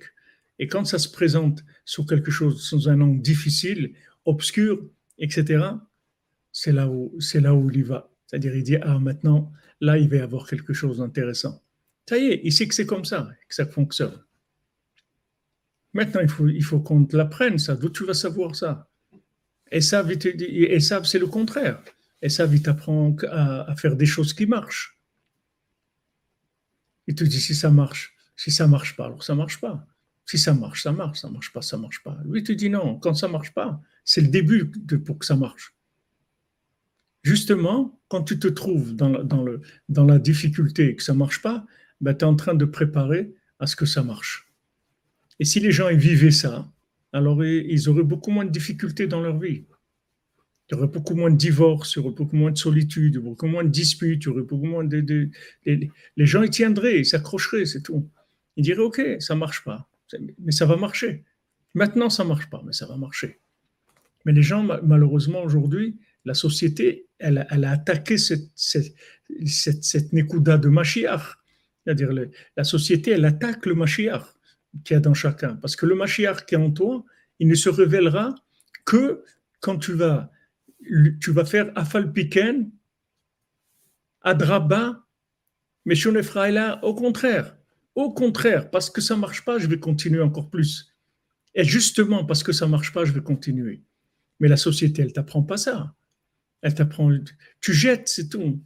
Et quand ça se présente sur quelque chose, sous un angle difficile, obscur, etc., c'est là où, c'est là où il y va. C'est-à-dire, il dit, ah, maintenant, là, il va y avoir quelque chose d'intéressant. Ça y est, il sait que c'est comme ça, que ça fonctionne. Maintenant, il faut, il faut qu'on te l'apprenne, ça. D'où tu vas savoir ça? Et ça, et ça c'est le contraire. Et ça, vite apprend à, à faire des choses qui marchent. Il te dit si ça marche. Si ça marche pas, alors ça marche pas. Si ça marche, ça marche. Ça marche pas, ça marche pas. Lui, il te dit non. Quand ça marche pas, c'est le début pour que ça marche. Justement, quand tu te trouves dans la difficulté et que ça marche pas, ben, tu es en train de préparer à ce que ça marche. Et si les gens vivaient ça, alors ils auraient beaucoup moins de difficultés dans leur vie. Il y aurait beaucoup moins de divorces, il y aurait beaucoup moins de solitude, beaucoup moins de disputes, il y aurait beaucoup moins de. les gens y tiendraient, ils s'accrocheraient, c'est tout. Ils diraient Ok, ça ne marche pas, mais ça va marcher. Maintenant, ça ne marche pas, mais ça va marcher. Mais les gens, malheureusement, aujourd'hui, la société, elle, a attaqué cette, cette, cette, de Mashiach. C'est-à-dire, la société, elle attaque le Mashiach qu'il y a dans chacun. Parce que le Mashiach qui est en toi, il ne se révélera que quand tu vas tu vas faire Afal Piken, Adraba, mais là, au contraire, au contraire, parce que ça ne marche pas, je vais continuer encore plus. Et justement, parce que ça ne marche pas, je vais continuer. Mais la société, elle ne t'apprend pas ça. Elle t'apprend, tu jettes, c'est tout.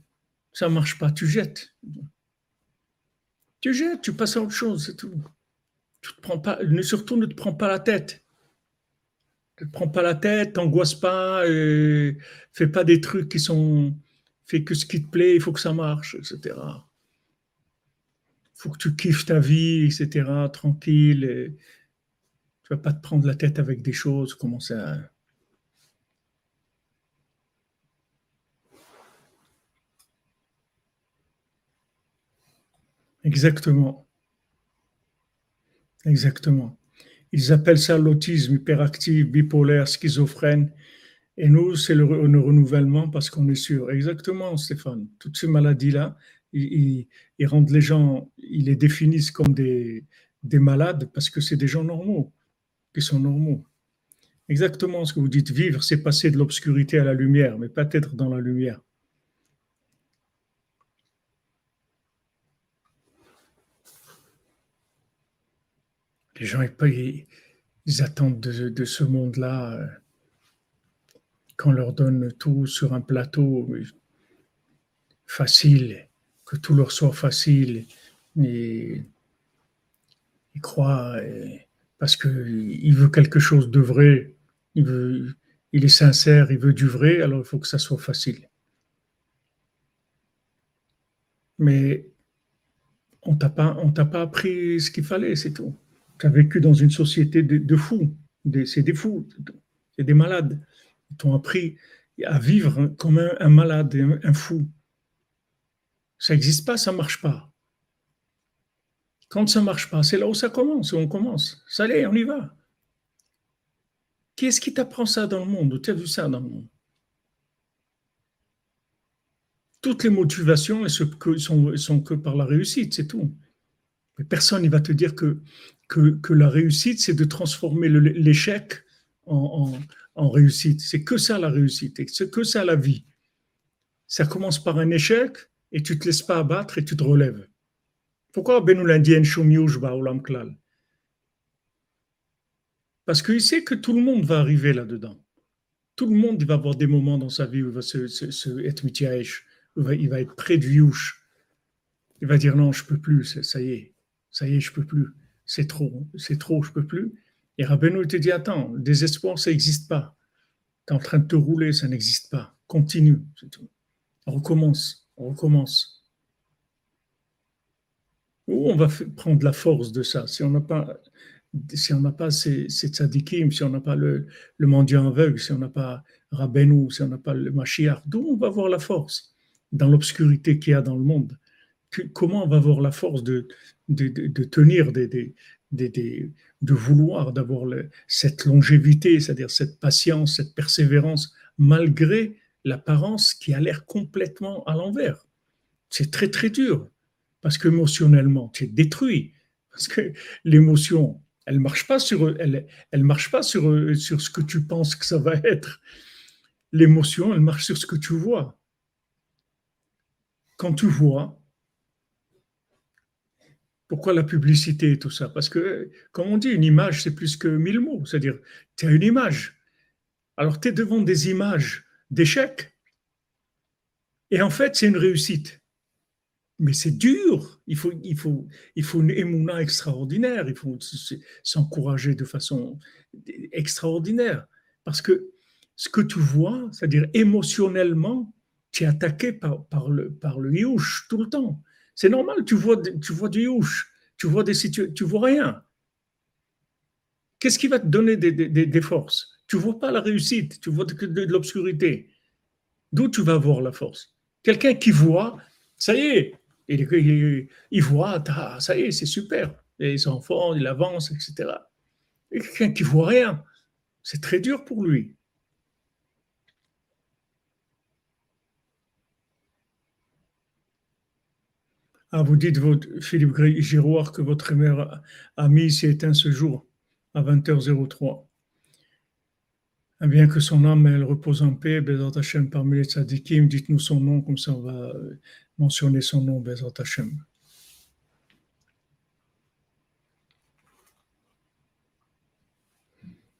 Ça ne marche pas, tu jettes. Tu jettes, tu passes à autre chose, c'est tout. Tu prends pas, surtout ne te prends pas la tête prends pas la tête, t'angoisse pas, fais pas des trucs qui sont, fais que ce qui te plaît, il faut que ça marche, etc. Il faut que tu kiffes ta vie, etc. Tranquille. Et tu vas pas te prendre la tête avec des choses, comment ça. Exactement. Exactement. Ils appellent ça l'autisme hyperactif, bipolaire, schizophrène. Et nous, c'est le, renouvellement parce qu'on est sûr. Exactement, Stéphane. Toutes ces maladies-là, ils, rendent les gens, ils les définissent comme des, des malades parce que c'est des gens normaux, qui sont normaux. Exactement ce que vous dites. Vivre, c'est passer de l'obscurité à la lumière, mais pas être dans la lumière. Les gens, ils, ils attendent de, ce monde-là euh, qu'on leur donne tout sur un plateau facile, que tout leur soit facile. Ils croient parce qu'il veut quelque chose de vrai, il, il est sincère, il veut du vrai, alors il faut que ça soit facile. Mais on t'a pas, on t'a pas appris ce qu'il fallait, c'est tout tu as vécu dans une société de, fous. c'est des fous, c'est des malades. Ils t'ont appris à vivre comme un, malade, un, fou. Ça n'existe pas, ça ne marche pas. Quand ça ne marche pas, c'est là où ça commence, où on commence. Ça allez, on y va. Qui est-ce qui t'apprend ça dans le monde? Tu as vu ça dans le monde? Toutes les motivations sont, sont que par la réussite, c'est tout. Personne ne va te dire que que, la réussite, c'est de transformer l'échec en, réussite. C'est que ça la réussite, c'est que ça la vie. Ça commence par un échec et tu te laisses pas abattre et tu te relèves. Pourquoi Benou l'Indien Klal Parce qu'il sait que tout le monde va arriver là-dedans. Tout le monde va avoir des moments dans sa vie où il va se, être mityaesh, où il va, être près du yush. Il va dire non, je peux plus, ça y est, ça y est, je peux plus c'est trop, c'est trop, je peux plus. Et Rabbeinu te dit, attends, désespoir, ça n'existe pas. Tu es en train de te rouler, ça n'existe pas. Continue, c'est tout. On recommence, on recommence. Où on va prendre la force de ça Si on n'a pas, si on n'a pas ces, ces si on n'a pas le, mendiant aveugle, si on n'a pas Rabbeinu, si on n'a pas le Mashiach, d'où on va avoir la force Dans l'obscurité qu'il y a dans le monde? comment on va avoir la force de, de, tenir, des, de vouloir, d'avoir cette longévité, c'est-à-dire cette patience, cette persévérance, malgré l'apparence qui a l'air complètement à l'envers. C'est très très dur, parce qu'émotionnellement, tu es détruit, parce que l'émotion, elle marche pas sur, elle, elle marche pas sur, sur ce que tu penses que ça va être. L'émotion, elle marche sur ce que tu vois. Quand tu vois, pourquoi la publicité et tout ça? Parce que, comme on dit, une image, c'est plus que mille mots. C'est-à-dire, tu as une image. Alors, tu es devant des images d'échecs. Et en fait, c'est une réussite. Mais c'est dur. Il faut, il, faut, il faut une émouna extraordinaire. Il faut s'encourager de façon extraordinaire. Parce que ce que tu vois, c'est-à-dire émotionnellement, tu es attaqué par, le, par le tout le temps. C'est normal, tu vois, tu vois du youch, tu vois des situations, tu vois rien. Qu'est-ce qui va te donner des, forces? Tu ne vois pas la réussite, tu vois que de, l'obscurité. D'où tu vas voir la force? Quelqu'un qui voit, ça y est, il, il, voit, ça y est, c'est super. Les enfants, il avance, etc. Et quelqu'un qui voit rien, c'est très dur pour lui. Ah, vous dites, votre, Philippe Giroir, que votre mère amie s'est éteint ce jour à 20h03. Eh bien que son âme, elle repose en paix, Bezat Hashem, parmi les tzadikim, dites-nous son nom, comme ça on va euh, mentionner son nom, Bezat Hashem.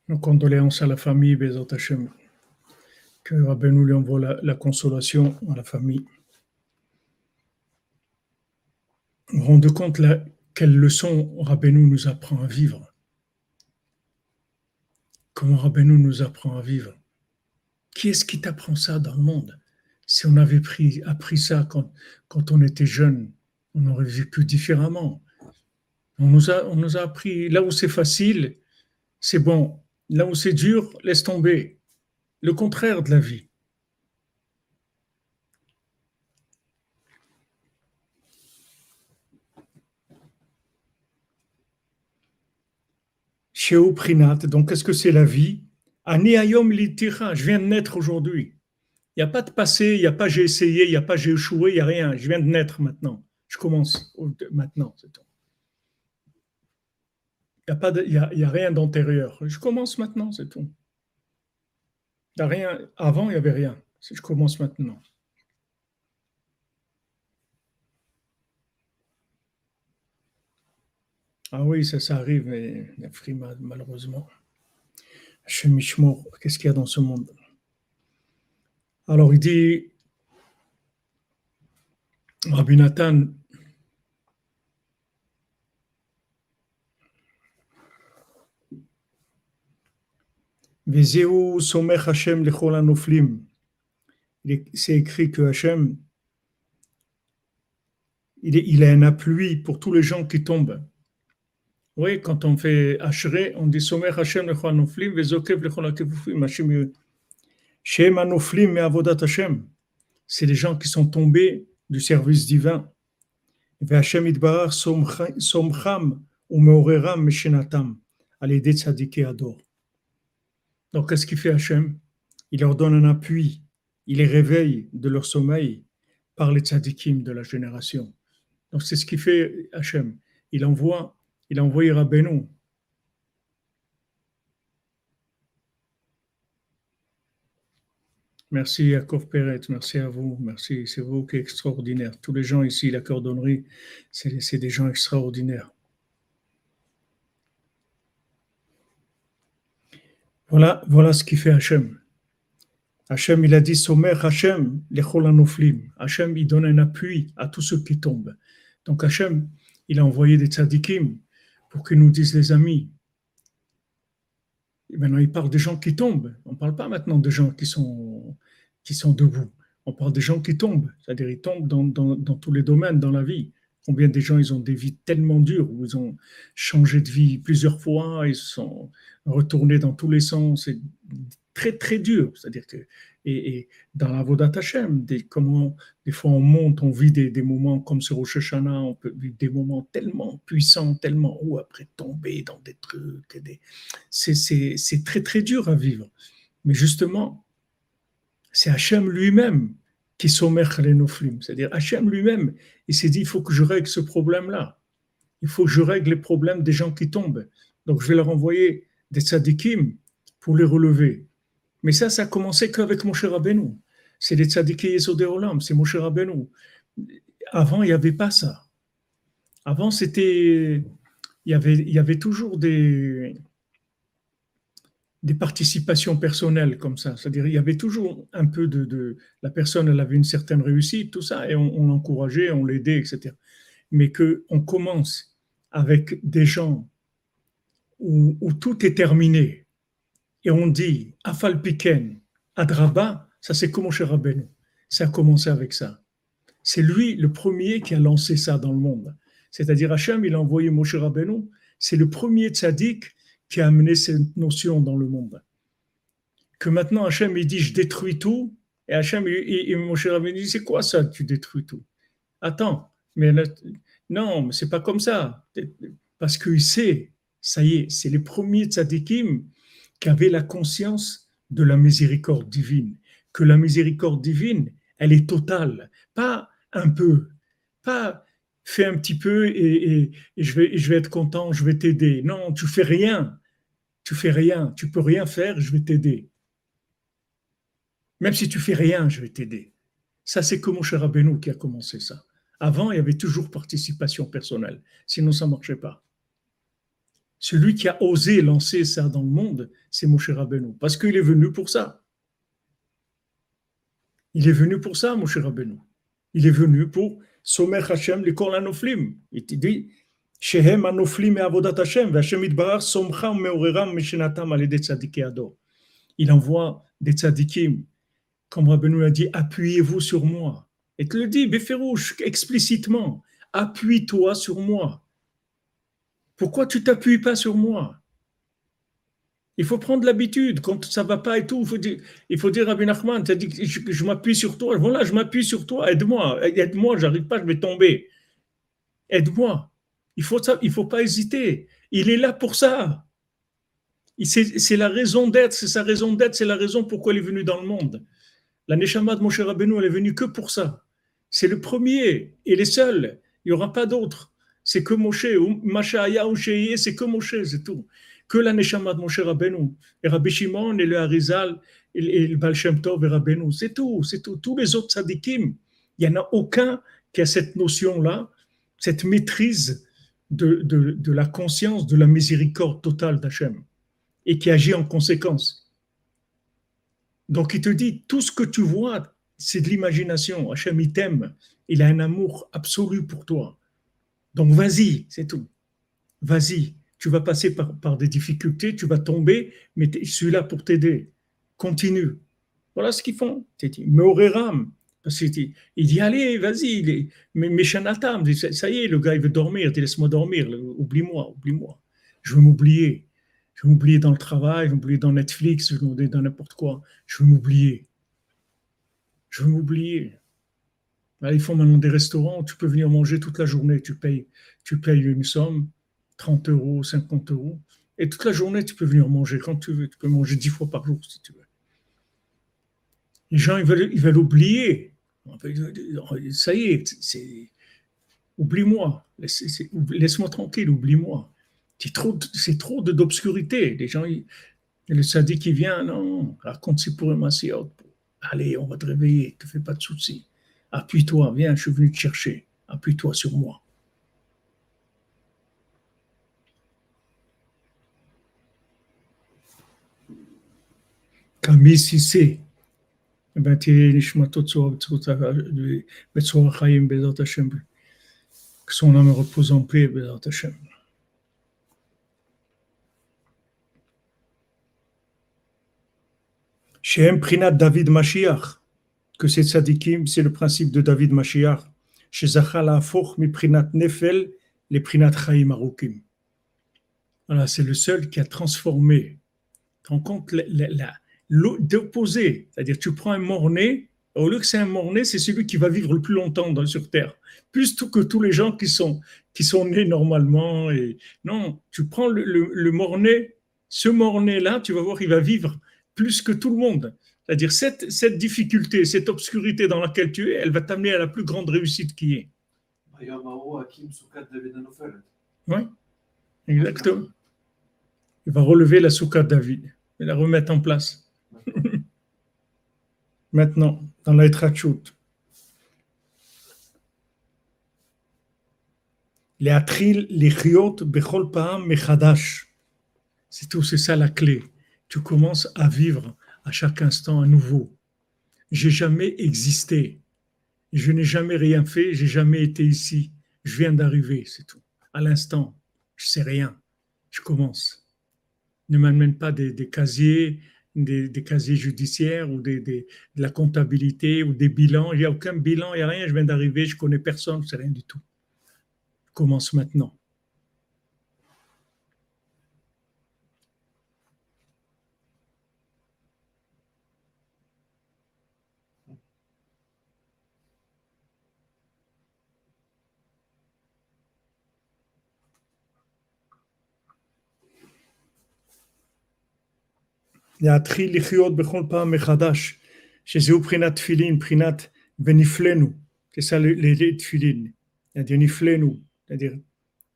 Nos condoléances à la famille, Bezat Hashem. Que Rabbeinu lui envoie la consolation à la famille. Vous compte là, quelle leçon Rabbeinu nous apprend à vivre? Comment Rabbeinu nous apprend à vivre? Qui est-ce qui t'apprend ça dans le monde? Si on avait pris, appris ça quand, quand on était jeune, on aurait vécu différemment. On nous, a, on nous a appris, là où c'est facile, c'est bon. Là où c'est dur, laisse tomber. Le contraire de la vie. Donc, qu'est-ce que c'est la vie? Aniayom litira. Je viens de naître aujourd'hui. Il n'y a pas de passé, il n'y a pas j'ai essayé, il n'y a pas j'ai échoué, il n'y a rien. Je viens de naître maintenant. Je commence maintenant, c'est tout. Il n'y a, rien d'antérieur. Je commence maintenant, c'est tout. Rien. Avant, il n'y avait rien. Je commence maintenant. Ah oui, ça, ça arrive, mais malheureusement. qu'est-ce qu'il y a dans ce monde? Alors, il dit, Rabbi Nathan, Hashem C'est écrit que Hashem, il, il a un appui pour tous les gens qui tombent. Oui, quand on fait Ashrei, on dit Somer Hashem lechol noflim vezokev lechol akevufim. Hashem Shem anoflim me avodat Hashem. C'est les gens qui sont tombés du service divin. Hashem idbarar somcham ou meoreram meshenatam. Al-Yedet tzadikei ador. Donc, qu'est-ce qu'il fait Hashem? Il leur donne un appui. Il les réveille de leur sommeil par les tzadikim de la génération. Donc, c'est ce qu'il fait Hashem. Il envoie il a envoyé. Merci Yaakov Peret, merci à vous, merci, c'est vous qui êtes extraordinaire. Tous les gens ici, la cordonnerie, c'est des gens extraordinaires. Voilà, voilà ce qui fait Hachem. Hachem, il a dit Somer Hachem, les Cholanoflim. Hachem, il donne un appui à tous ceux qui tombent. Donc Hachem, il a envoyé des tzadikim, pour qu'ils nous disent les amis. Et maintenant, il parle des gens qui tombent. On ne parle pas maintenant de gens qui sont, qui sont debout. On parle des gens qui tombent. C'est-à-dire, ils tombent dans, dans, dans, tous les domaines dans la vie. Combien de gens, ils ont des vies tellement dures, où ils ont changé de vie plusieurs fois, ils sont retournés dans tous les sens. C'est très, très dur. C'est-à-dire que et, dans la Vodat Hashem, des, fois on monte, on vit des, moments comme sur Rosh Hashanah, on peut vivre des moments tellement puissants, tellement hauts, après tomber dans des trucs. C'est très très dur à vivre. Mais justement, c'est Hachem lui-même qui sommeille les noflim. C'est-à-dire Hachem lui-même, il s'est dit, il faut que je règle ce problème-là. Il faut que je règle les problèmes des gens qui tombent. Donc je vais leur envoyer des tzadikim pour les relever. Mais ça, ça a commencé qu'avec Moshe Rabbeinu. C'est les tzadikés Olam, c'est Moshe Rabbeinu. Avant, il n'y avait pas ça. Avant, c'était. Il y avait, il y avait toujours des, des participations personnelles comme ça. C'est-à-dire, il y avait toujours un peu de, La personne, elle avait une certaine réussite, tout ça, et on, l'encourageait, on l'aidait, etc. Mais qu'on commence avec des gens où tout est terminé, et on dit Afalpiken, Adraba, ça c'est comme cher Rabbeinu? Ça a commencé avec ça. C'est lui le premier qui a lancé ça dans le monde. C'est-à-dire Hachem, il a envoyé Moshe Rabbeinu, c'est le premier tzaddik qui a amené cette notion dans le monde. Que maintenant Hachem il dit je détruis tout et Hachem et, mon cher dit c'est quoi ça tu détruis tout? Attends, mais non, mais c'est pas comme ça parce qu'il sait, ça y est, c'est les premiers tzadikim qui avaient la conscience de la miséricorde divine, que la miséricorde divine, elle est totale, pas un peu, pas fais un petit peu et, je, vais, je vais être content, je vais t'aider. Non, tu fais rien. Tu fais rien. Tu peux rien faire, je vais t'aider. Même si tu fais rien, je vais t'aider. Ça, c'est comme cher Rabbeinu qui a commencé ça. Avant, il y avait toujours participation personnelle. Sinon, ça ne marchait pas. Celui qui a osé lancer ça dans le monde, c'est Moshe Rabbeinu. Parce qu'il est venu pour ça. Il est venu pour ça, Moshe Rabbeinu. Il est venu pour Somer Hashem likol anoflim. Il dit, Shehem anoflim et avodat Hashem, Hashem itbarach somcha meoreram mishenatam alede tzadikei ado. Il envoie des tzadikim, comme Rabbeinu a dit, appuyez-vous sur moi. Et te le dit, Béferouche, explicitement, appuie-toi sur moi. Pourquoi tu t'appuies pas sur moi? Il faut prendre l'habitude. Quand ça va pas et tout, il faut dire, il faut dire à Ben Achman, dit que je, m'appuie sur toi. Voilà, je m'appuie sur toi. Aide-moi. Aide-moi, j'arrive pas, je vais tomber. Aide-moi. Il faut faut pas hésiter. Il est là pour ça. C'est la raison d'être, c'est sa raison d'être, c'est la raison pourquoi il est venu dans le monde. La Neshama de Moshe Rabbeinu, elle est venue que pour ça. C'est le premier et les seuls. Il n'y aura pas d'autres. C'est que Moshe, c'est que Moshe, c'est tout que la Neshama de Moshe Rabbeinu, et Rabbi Shimon, et le Harizal, et, le Baal Tov, et Rabbeinu, c'est tout, c'est tout. Tous les autres sadikim, il n'y en a aucun qui a cette notion-là, cette maîtrise de, de, la conscience de la miséricorde totale d'Hachem, et qui agit en conséquence. Donc il te dit, tout ce que tu vois, c'est de l'imagination. Hachem, il t'aime, il a un amour absolu pour toi. Donc vas-y, c'est tout. Vas-y, tu vas passer par, des difficultés, tu vas tomber, mais je suis là pour t'aider. Continue. Voilà ce qu'ils font. Mais au il dit allez, vas-y, mais méchanatam, ça y est, le gars il veut dormir, laisse-moi dormir, oublie-moi, oublie-moi. Je veux m'oublier. Je veux m'oublier dans le travail, je veux m'oublier dans Netflix, je veux m'oublier dans n'importe quoi. Je veux m'oublier. Je veux m'oublier. Ils font maintenant des restaurants tu peux venir manger toute la journée, tu payes, tu payes une somme, 30 euros, 50 euros. Et toute la journée, tu peux venir manger quand tu veux. Tu peux manger 10 fois par jour si tu veux. Les gens, ils veulent, ils veulent oublier. Ça y est, oublie-moi. Laisse-moi tranquille, oublie-moi. C'est trop, d'obscurité. Les gens, le sadique qui vient, non, raconte si pour un Allez, on va te réveiller, ne te fais pas de soucis. Appuie-toi, viens, je suis venu te chercher. Appuie-toi sur moi. Camille Sissé, eh ben, que son âme repose en paix, Bézat Hashem. David Mashiach que ces c'est le principe de David Mashiach, chez Zachala Foch, Miprinat Nefel, les Prinat Chaim Arukim. Voilà, c'est le seul qui a transformé. Tu rends compte d'opposé, c'est-à-dire tu prends un mort-né. au lieu que c'est un mort-né, c'est celui qui va vivre le plus longtemps sur Terre, plus que tous les gens qui sont, qui sont nés normalement. Et, non, tu prends le, le, le morné, ce morné-là, tu vas voir, il va vivre plus que tout le monde. C'est-à-dire, cette, difficulté, cette obscurité dans laquelle tu es, elle va t'amener à la plus grande réussite qui est. Oui, exactement. Il va relever la soukha de David et la remettre en place. Maintenant, dans la. C'est tout, c'est ça la clé. Tu commences à vivre à chaque instant à nouveau. J'ai jamais existé. Je n'ai jamais rien fait, j'ai jamais été ici. Je viens d'arriver, c'est tout. À l'instant, je sais rien. Je commence. Ne m'amène pas des casiers, des, casiers judiciaires ou des, de la comptabilité ou des bilans. Il n'y a aucun bilan, il n'y a rien. Je viens d'arriver, je connais personne, c'est rien du tout. Je commence maintenant. להתחיל לחיות בכל פעם מחדש, שזהו בחינת תפילין, בחינת ונפלנו, c'est ça les tefilin, c'est-à-dire niflenu, c'est-à-dire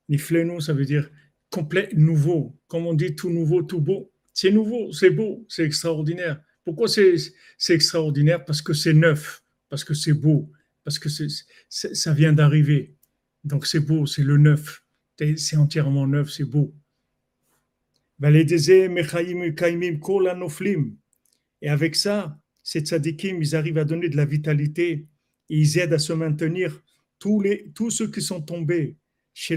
niflenu, ça veut dire complet, nouveau, comme on dit tout nouveau, tout beau, c'est nouveau, c'est beau, c'est extraordinaire. Pourquoi c'est extraordinaire Parce que c'est neuf, parce que c'est beau, parce que ça vient d'arriver. Donc c'est beau, c'est le neuf, c'est entièrement neuf, c'est beau. Et avec ça, ces tzadikim, ils arrivent à donner de la vitalité et ils aident à se maintenir tous, les, tous ceux qui sont tombés, chez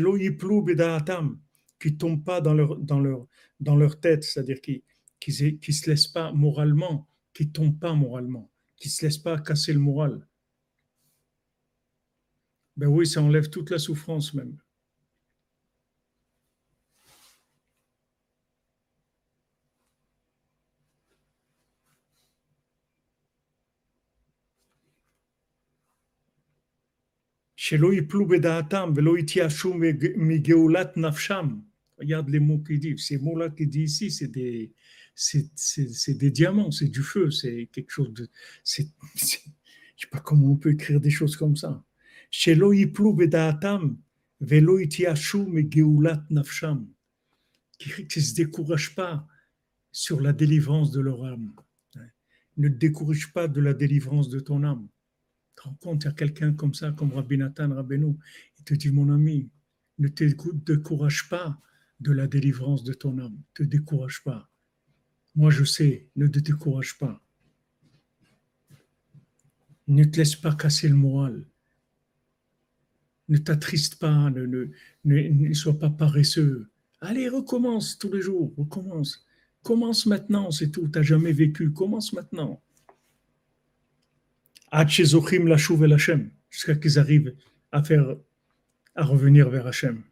qui ne tombent pas dans leur, dans leur, dans leur tête, c'est-à-dire qui ne se laissent pas moralement, qui ne tombent pas moralement, qui ne se laissent pas casser le moral. Ben oui, ça enlève toute la souffrance même. Regarde les mots qu'il dit. Ces mots-là qu'il dit ici, c'est des, c'est, des diamants, c'est du feu, c'est quelque chose de. je ne sais pas comment on peut écrire des choses comme ça. Shelo velo nafsham. Qui ne se découragent pas sur la délivrance de leur âme. Ne décourage pas de la délivrance de ton âme a quelqu'un comme ça, comme Rabbi Nathan Rabbeinu, il te dit, mon ami, ne te décourage pas de la délivrance de ton âme. Ne te décourage pas. Moi, je sais, ne te décourage pas. Ne te laisse pas casser le moral. Ne t'attriste pas, ne, ne, ne, sois pas paresseux. Allez, recommence tous les jours, recommence. Commence maintenant, c'est tout. Tu n'as jamais vécu. Commence maintenant jusqu'à qu'ils arrivent à faire, à revenir vers Hachem.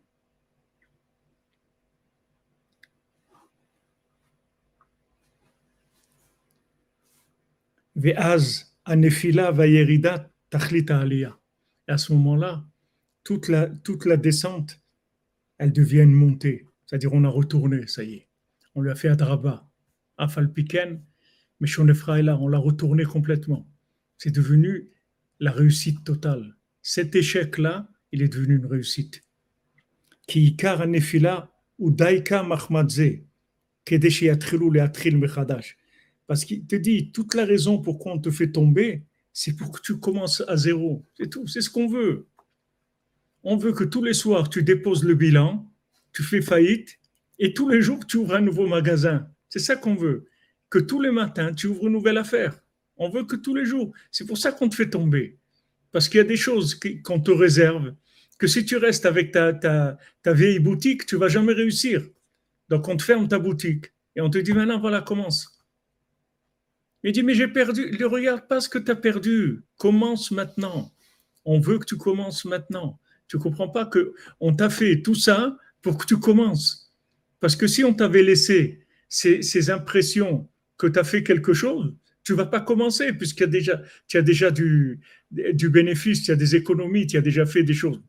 Ve'az anefila vayerida tachlita aliyah. Et à ce moment-là, toute la, toute la descente, elle devient une montée. C'est-à-dire, on a retourné, ça y est. On lui a fait Adraba, Afalpiken, mais Shonefra est là, on l'a retourné complètement c'est devenu la réussite totale. Cet échec-là, il est devenu une réussite. Ou daika mahmadze, parce qu'il te dit, toute la raison pourquoi on te fait tomber, c'est pour que tu commences à zéro. C'est tout, c'est ce qu'on veut. On veut que tous les soirs, tu déposes le bilan, tu fais faillite, et tous les jours, tu ouvres un nouveau magasin. C'est ça qu'on veut. Que tous les matins, tu ouvres une nouvelle affaire. On veut que tous les jours. C'est pour ça qu'on te fait tomber. Parce qu'il y a des choses qu'on te réserve, que si tu restes avec ta, vieille boutique, tu vas jamais réussir. Donc on te ferme ta boutique et on te dit maintenant, voilà, commence. Il dit, mais j'ai perdu. Ne regarde pas ce que tu as perdu. Commence maintenant. On veut que tu commences maintenant. Tu ne comprends pas que on t'a fait tout ça pour que tu commences. Parce que si on t'avait laissé ces, ces impressions que tu as fait quelque chose, tu vas pas commencer puisqu'il y a déjà, tu as déjà du, bénéfice, tu as des économies, tu as déjà fait des choses.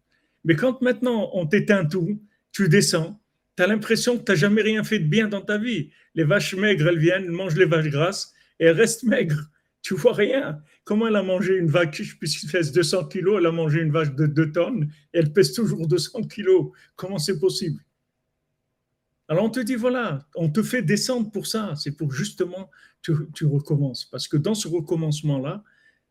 Mais quand maintenant on t'éteint tout, tu descends, tu as l'impression que tu n'as jamais rien fait de bien dans ta vie. Les vaches maigres, elles viennent, mangent les vaches grasses et elles restent maigres. Tu vois rien. Comment elle a mangé une vache qui pèse 200 kilos, elle a mangé une vache de 2 tonnes et elle pèse toujours 200 kilos. Comment c'est possible? Alors on te dit, voilà, on te fait descendre pour ça, c'est pour justement, tu, recommences. Parce que dans ce recommencement-là,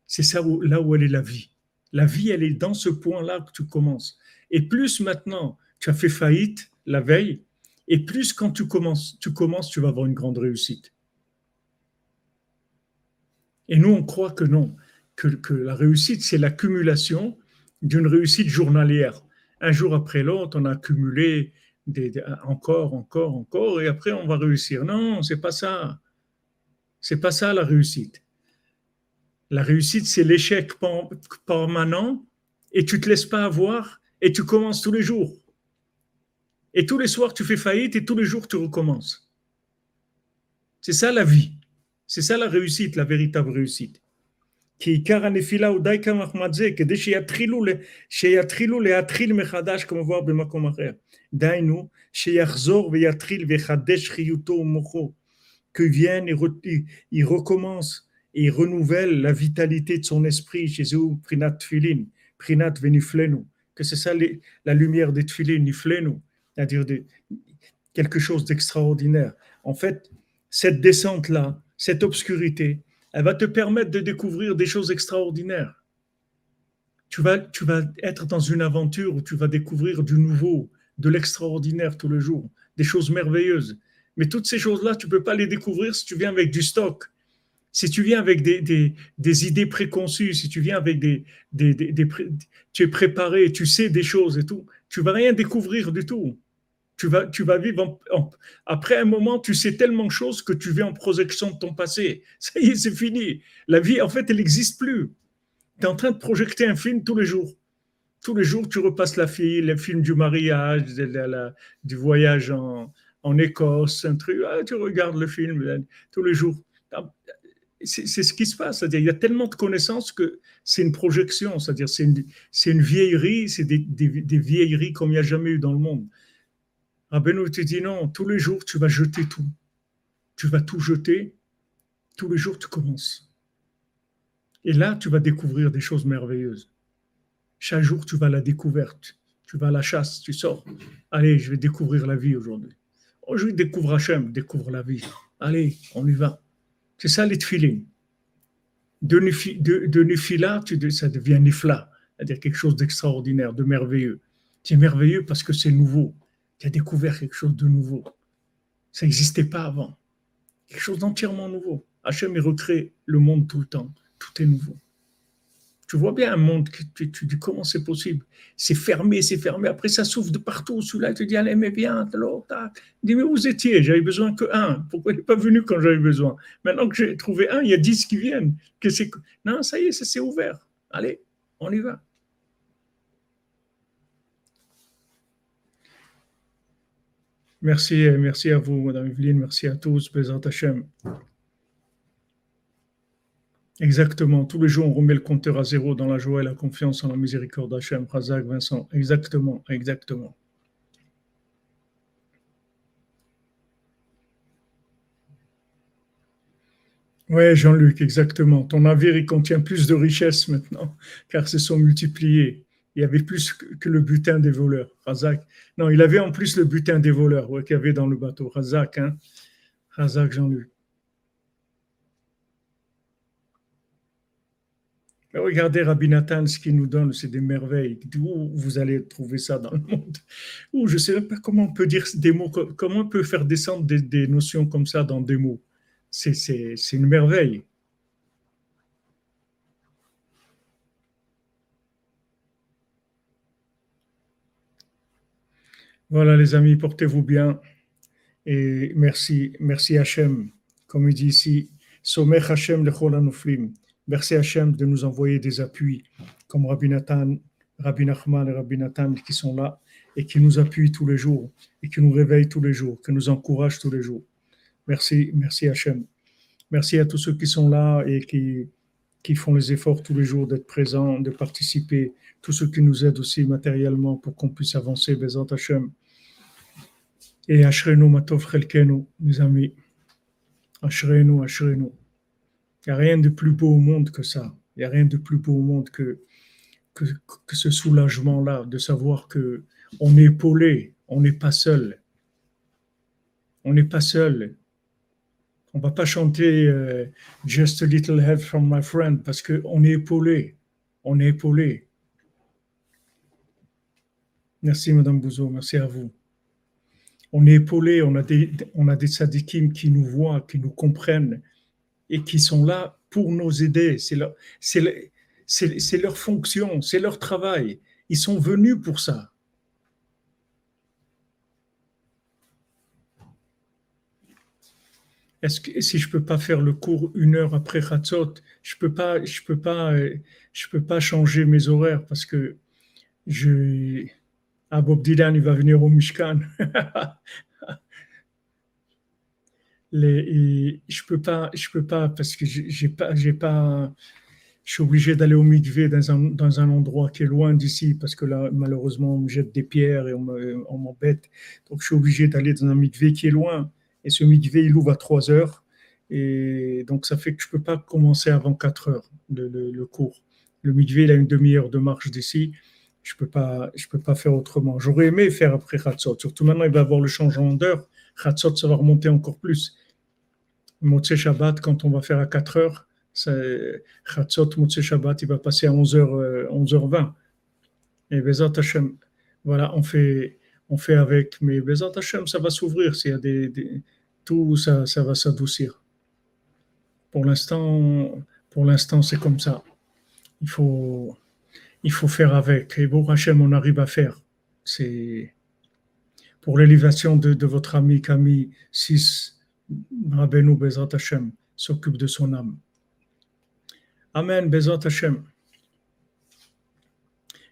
c'est ça là où elle est la vie. La vie, elle est dans ce point-là que tu commences. Et plus maintenant, tu as fait faillite la veille, et plus quand tu commences, tu commences, tu vas avoir une grande réussite. Et nous, on croit que non, que, que la réussite, c'est l'accumulation d'une réussite journalière. Un jour après l'autre, on a accumulé encore, encore, encore, et après on va réussir. Non, c'est pas ça. C'est pas ça la réussite. La réussite, c'est l'échec permanent et tu te laisses pas avoir et tu commences tous les jours. Et tous les soirs, tu fais faillite et tous les jours, tu recommences. C'est ça la vie. C'est ça la réussite, la véritable réussite qu'ils viennent et re, ils, recommencent et renouvellent la vitalité de son esprit. Jésus, prinat tfilin, prinat veniflenu, que c'est ça la lumière des tfilin, niflenu, c'est-à-dire quelque chose d'extraordinaire. En fait, cette descente-là, cette obscurité, elle va te permettre de découvrir des choses extraordinaires. Tu vas, tu vas être dans une aventure où tu vas découvrir du nouveau, de l'extraordinaire tout le jour, des choses merveilleuses. Mais toutes ces choses-là, tu ne peux pas les découvrir si tu viens avec du stock. Si tu viens avec des, des, idées préconçues, si tu viens avec des, des, Tu es préparé, tu sais des choses et tout, tu vas rien découvrir du tout. Tu vas, tu vas vivre. après un moment, tu sais tellement de choses que tu vis en projection de ton passé. Ça y est, c'est fini. La vie, en fait, elle n'existe plus. Tu es en train de projeter un film tous les jours. Tous les jours, tu repasses la fille, le film du mariage, du voyage en, en Écosse, un truc. Ah, tu regardes le film tous les jours. C'est ce qui se passe. C'est-à-dire, il y a tellement de connaissances que c'est une projection. C'est-à-dire, c'est une, vieillerie, c'est des, vieilleries comme il n'y a jamais eu dans le monde. Rabbeinu te dit non, tous les jours, tu vas jeter tout. Tu vas tout jeter. Tous les jours, tu commences. Et là, tu vas découvrir des choses merveilleuses. Chaque jour, tu vas à la découverte. Tu vas à la chasse, tu sors. Allez, je vais découvrir la vie aujourd'hui. Aujourd'hui, découvre Hachem, découvre la vie. Allez, on y va. C'est ça les tefilines. De, de, de nifila, ça devient nifla, c'est-à-dire quelque chose d'extraordinaire, de merveilleux. C'est merveilleux parce que c'est nouveau. Tu as découvert quelque chose de nouveau. Ça n'existait pas avant. Quelque chose d'entièrement nouveau. Hachem, il recrée le monde tout le temps. Tout est nouveau. Tu vois bien un monde que tu, tu dis comment c'est possible? C'est fermé, c'est fermé. Après, ça s'ouvre de partout. Celui-là, il te dit, allez, mais viens, dit, mais où étiez? J'avais besoin que un. Pourquoi il n'est pas venu quand j'avais besoin? Maintenant que j'ai trouvé un, il y a dix qui viennent. Que. Non, ça y est, ça s'est ouvert. Allez, on y va. Merci, merci à vous, Madame Evelyne. Merci à tous. Présent Hachem. Exactement. Tous les jours, on remet le compteur à zéro dans la joie et la confiance en la miséricorde d'Hachem, Razak, Vincent. Exactement, exactement. Oui, Jean-Luc, exactement. Ton navire, il contient plus de richesses maintenant, car se sont multipliés. Il y avait plus que le butin des voleurs. Razak. Non, il avait en plus le butin des voleurs qu'il y avait dans le bateau. Razak, hein. Razak, Jean-Luc. Regardez Rabbi Nathan, ce qu'il nous donne, c'est des merveilles. Où vous allez trouver ça dans le monde Où je ne sais même pas comment on peut dire des mots, comment on peut faire descendre des, notions comme ça dans des mots. C'est une merveille. Voilà les amis, portez-vous bien et merci, merci Hachem. Comme il dit ici, Somech Hachem lechol anuflim. Merci Hachem de nous envoyer des appuis comme Rabbi Nathan, Rabbi Nachman et Rabbi Nathan qui sont là et qui nous appuient tous les jours et qui nous réveillent tous les jours, qui nous encouragent tous les jours. Merci, merci Hachem. Merci à tous ceux qui sont là et qui, font les efforts tous les jours d'être présents, de participer, tous ceux qui nous aident aussi matériellement pour qu'on puisse avancer, Bézant Hachem. Et Ashrenu Matov Chelkenu, mes amis. Ashrenu, Ashrenu. Il n'y a rien de plus beau au monde que ça. Il n'y a rien de plus beau au monde que, que, ce soulagement-là, de savoir que on est épaulé, on n'est pas seul. On n'est pas seul. On ne va pas chanter euh, Just a little help from my friend parce qu'on est épaulé. On est épaulé. Merci, Madame Bouzeau. Merci à vous. On est épaulé. On a des, on des qui nous voient, qui nous comprennent et qui sont là pour nous aider. C'est leur, c'est, leur fonction, c'est leur travail. Ils sont venus pour ça. Est-ce que si je peux pas faire le cours une heure après Khatzot, je peux peux pas, peux pas changer mes horaires parce que je, ah, Bob Dylan, il va venir au Mishkan. je peux pas, je peux pas parce que j'ai pas, j'ai pas, je suis obligé d'aller au mikvé dans un, dans un endroit qui est loin d'ici parce que là, malheureusement, on me jette des pierres et on m'embête. Donc, je suis obligé d'aller dans un mikvé qui est loin. Et ce mikvé, il ouvre à 3 heures. Et donc, ça fait que je peux pas commencer avant 4 heures le, cours. Le mikvé, il a une demi-heure de marche d'ici. Je ne peux, pas, peux pas faire autrement. J'aurais aimé faire après Khatsot. Surtout maintenant, il va avoir le changement d'heure. Khatsot, ça va remonter encore plus. Motse Shabbat, quand on va faire à 4 heures, Khatsot, Motse Shabbat, il va passer à 11h, 11h20. Et Bezat Hashem, voilà, on fait, on fait avec. Mais Bezat Hashem, ça va s'ouvrir. S'il y a des, tout ça, ça va s'adoucir. Pour l'instant, pour l'instant, c'est comme ça. Il faut, il faut faire avec. Et pour Hachem, on arrive à faire. C'est pour l'élévation de, votre ami Camille 6, Rabbeinu Bezat Hashem s'occupe de son âme. Amen, Bezat Hashem.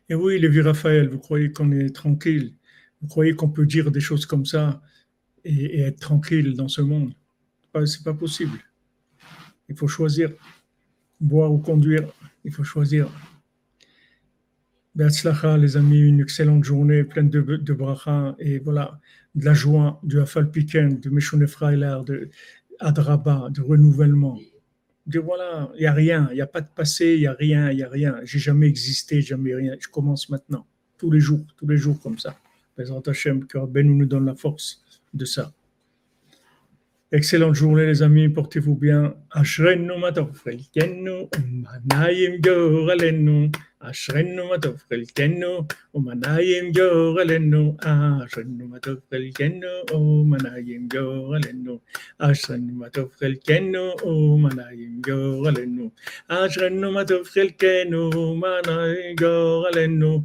Et oui, Lévi Raphaël, vous croyez qu'on est tranquille? Vous croyez qu'on peut dire des choses comme ça et, être tranquille dans ce monde? C'est pas possible. Il faut choisir. Boire ou conduire, il faut choisir. Be'atzlacha, les amis, une excellente journée pleine de, de bracha et voilà, de la joie, du Afal Piken, de Meshone Freiler, de Adraba, de renouvellement de voilà, il n'y a rien, il n'y a pas de passé, il n'y a rien, il n'y a rien. J'ai jamais existé, jamais rien. Je commence maintenant, tous les jours, tous les jours comme ça. Président Hachem, que Ben nous donne la force de ça. Excellente journée, les amis. Portez-vous bien. Ashrenu matofrelkenu, manayim goralenu. Ashrenu matofrelkenu, manayim goralenu. Ashrenu matofrelkenu, manayim goralenu. Ashrenu matofrelkenu, manayim goralenu. Ashrenu matofrelkenu, manayim goralenu.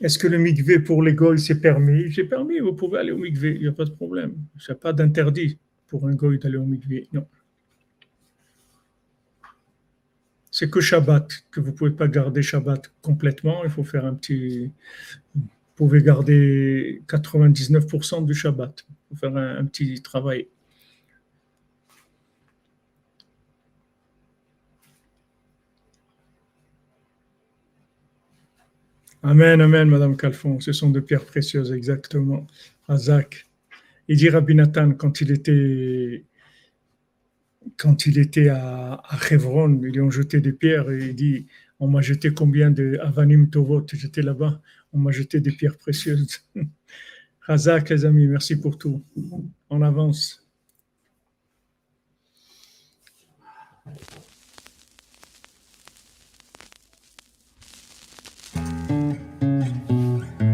Est-ce que le mikvé pour les goy c'est permis? J'ai permis, vous pouvez aller au mikvé, il n'y a pas de problème. Il n'y a pas d'interdit pour un goy d'aller au mikvé, non. C'est que Shabbat, que vous ne pouvez pas garder Shabbat complètement, il faut faire un petit... Vous pouvez garder 99% du Shabbat, il faut faire un petit travail. Amen, amen, Madame Calfon. Ce sont des pierres précieuses, exactement. Razak. Il dit Rabbi Nathan, quand il était, à, à ils lui ont jeté des pierres il dit On m'a jeté combien de Avanim Tovot? J'étais là-bas, on m'a jeté des pierres précieuses. Razak, les amis, merci pour tout. On avance.